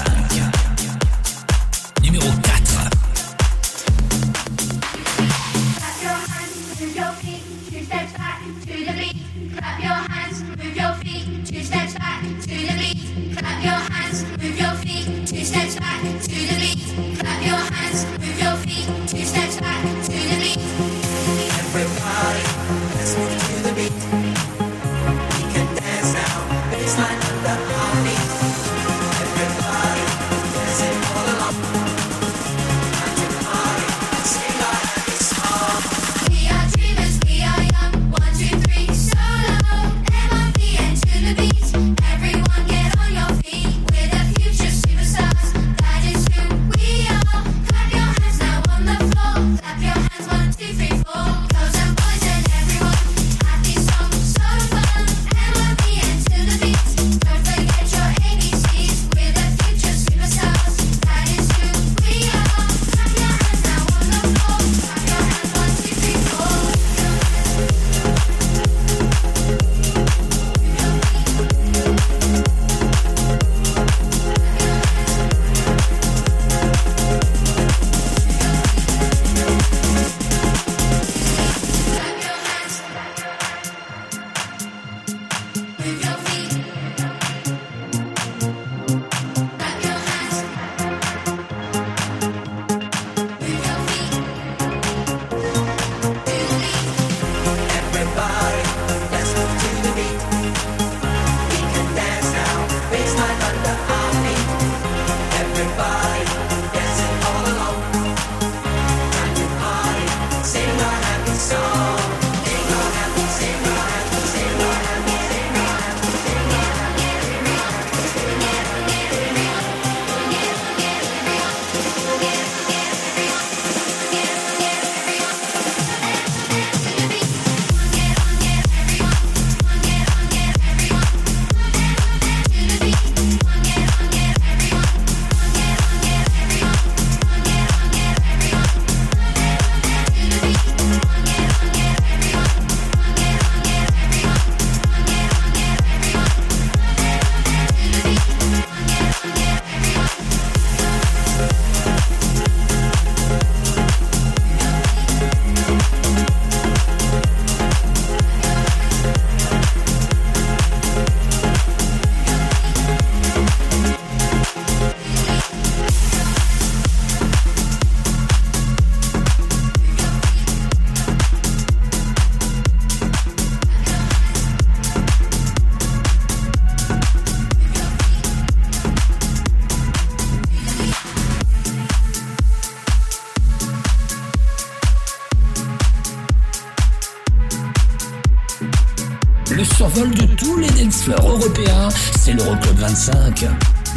Européens, c'est l'Euroclub 25,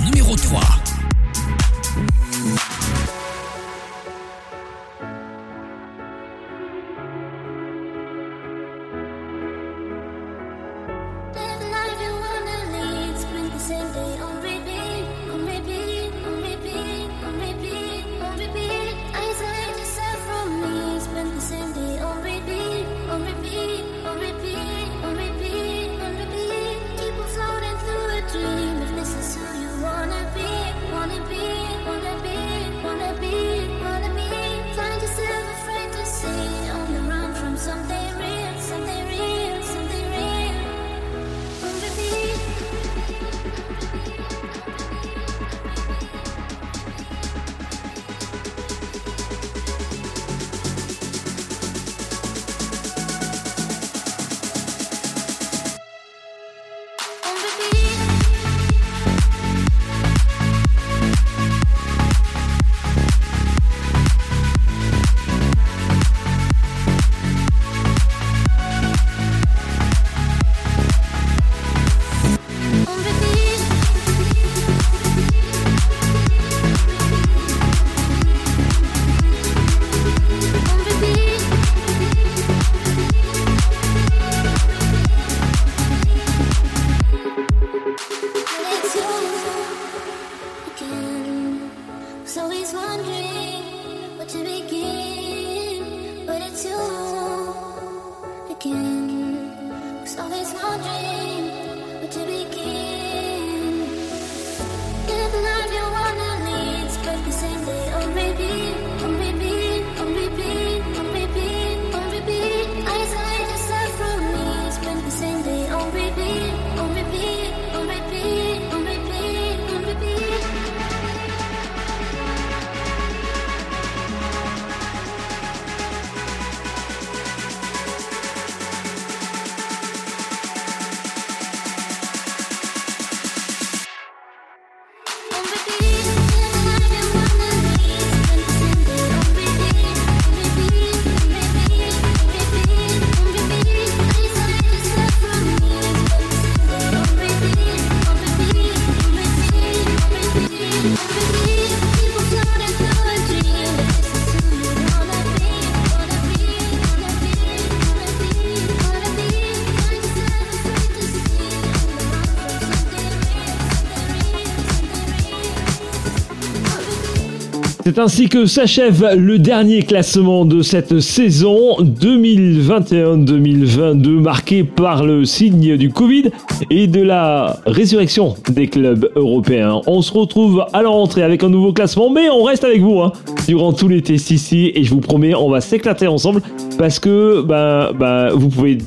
numéro 3. Ainsi que s'achève le dernier classement de cette saison 2021-2022 marqué par le signe du Covid et de la résurrection des clubs européens. On se retrouve à la rentrée avec un nouveau classement, mais on reste avec vous hein, durant tout l'été ici et je vous promets, on va s'éclater ensemble parce que ben, ben, vous pouvez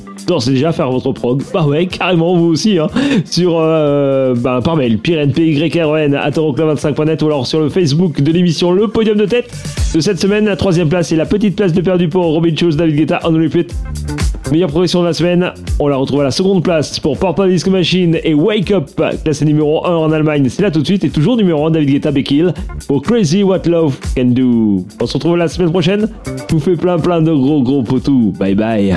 et déjà faire votre prog. Bah ouais, carrément, vous aussi, hein, sur, euh, bah, par mail, pyren, à euroclub25.net ou alors sur le Facebook de l'émission Le Podium de Tête. De cette semaine, la troisième place et la petite place de perdu pour Robin Schulz, David Guetta, on. Meilleure progression de la semaine, on la retrouve à la seconde place pour Purple Disco Machine et Wake Up, classé numéro 1 en Allemagne. C'est là tout de suite et toujours numéro 1 David Guetta Bekil pour Crazy What Love Can Do. On se retrouve la semaine prochaine. Je vous fais plein plein de gros gros potous. Bye bye.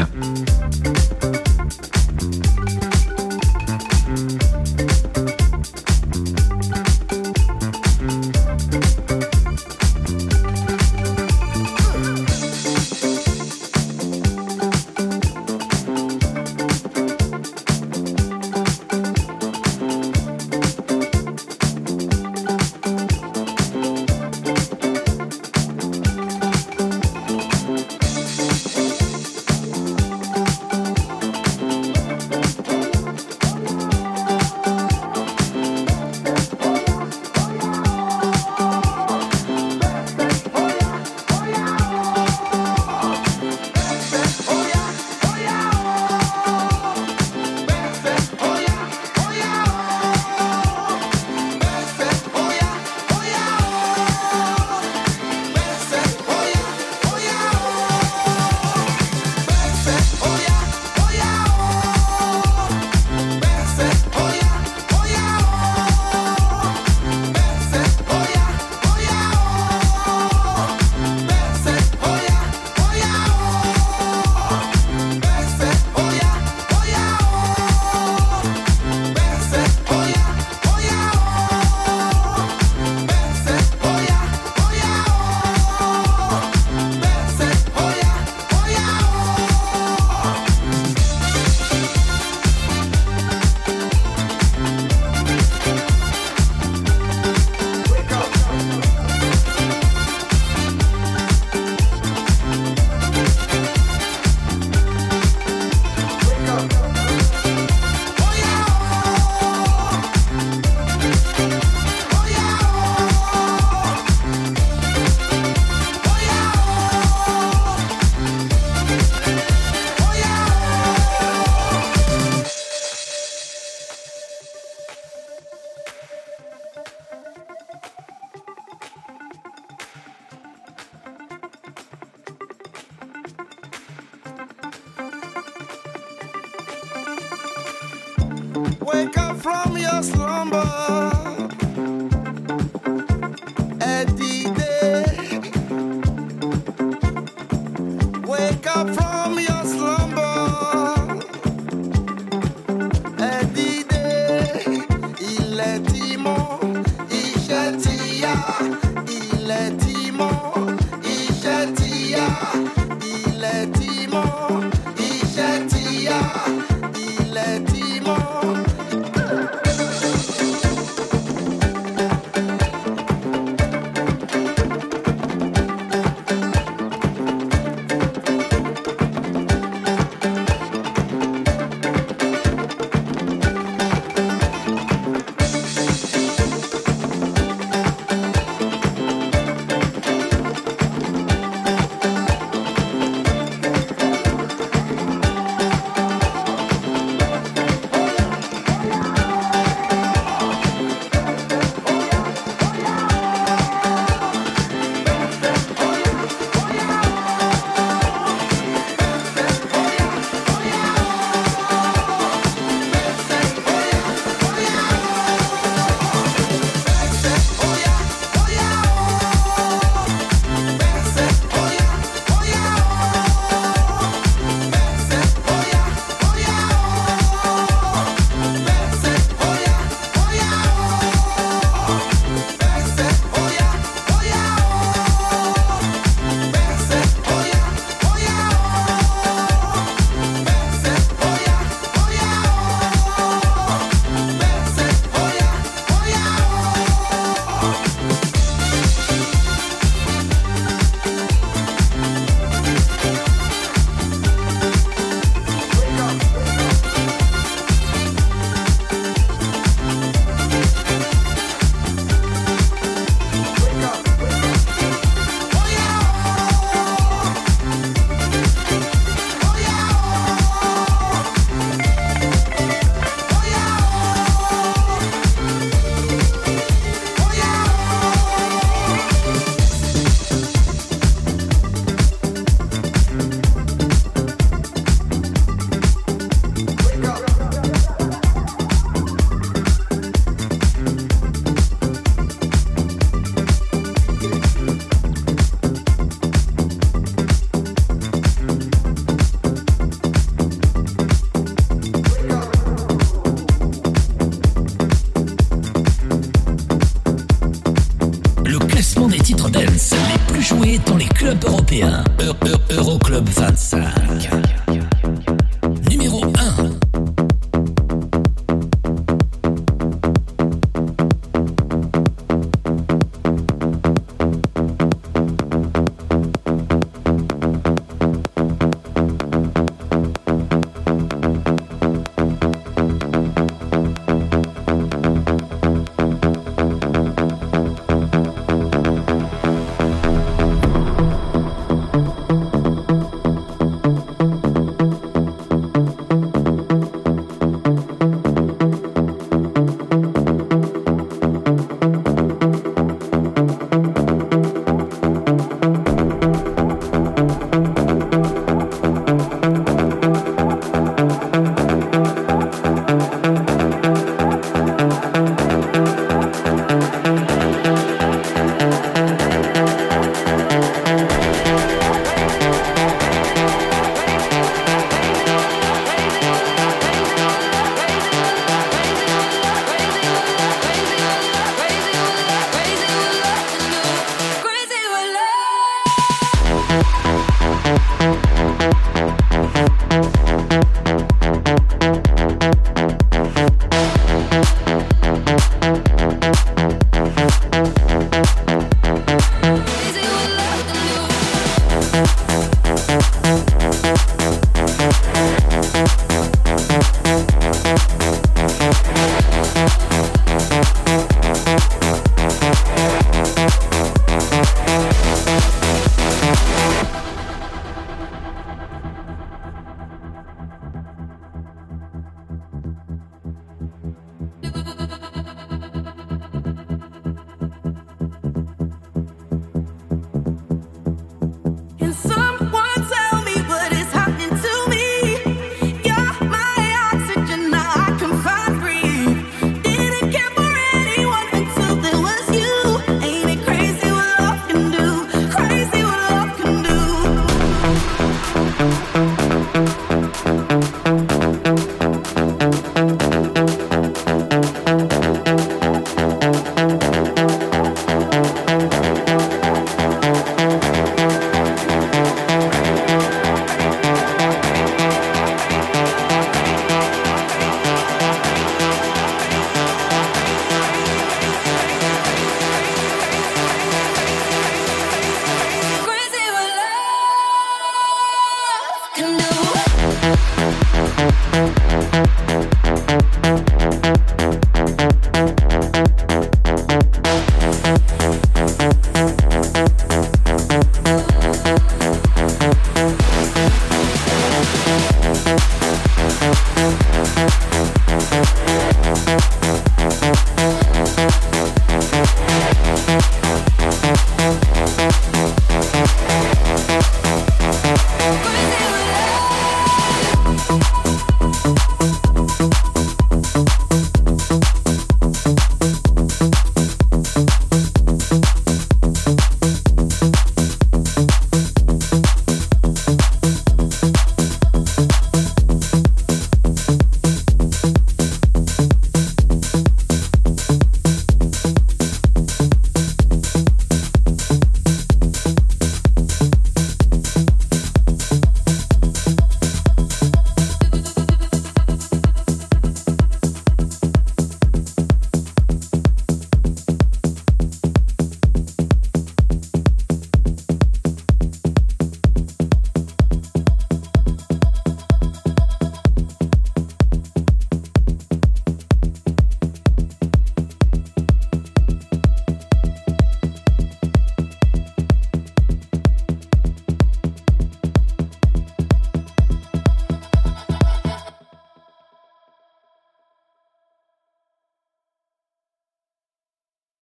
Les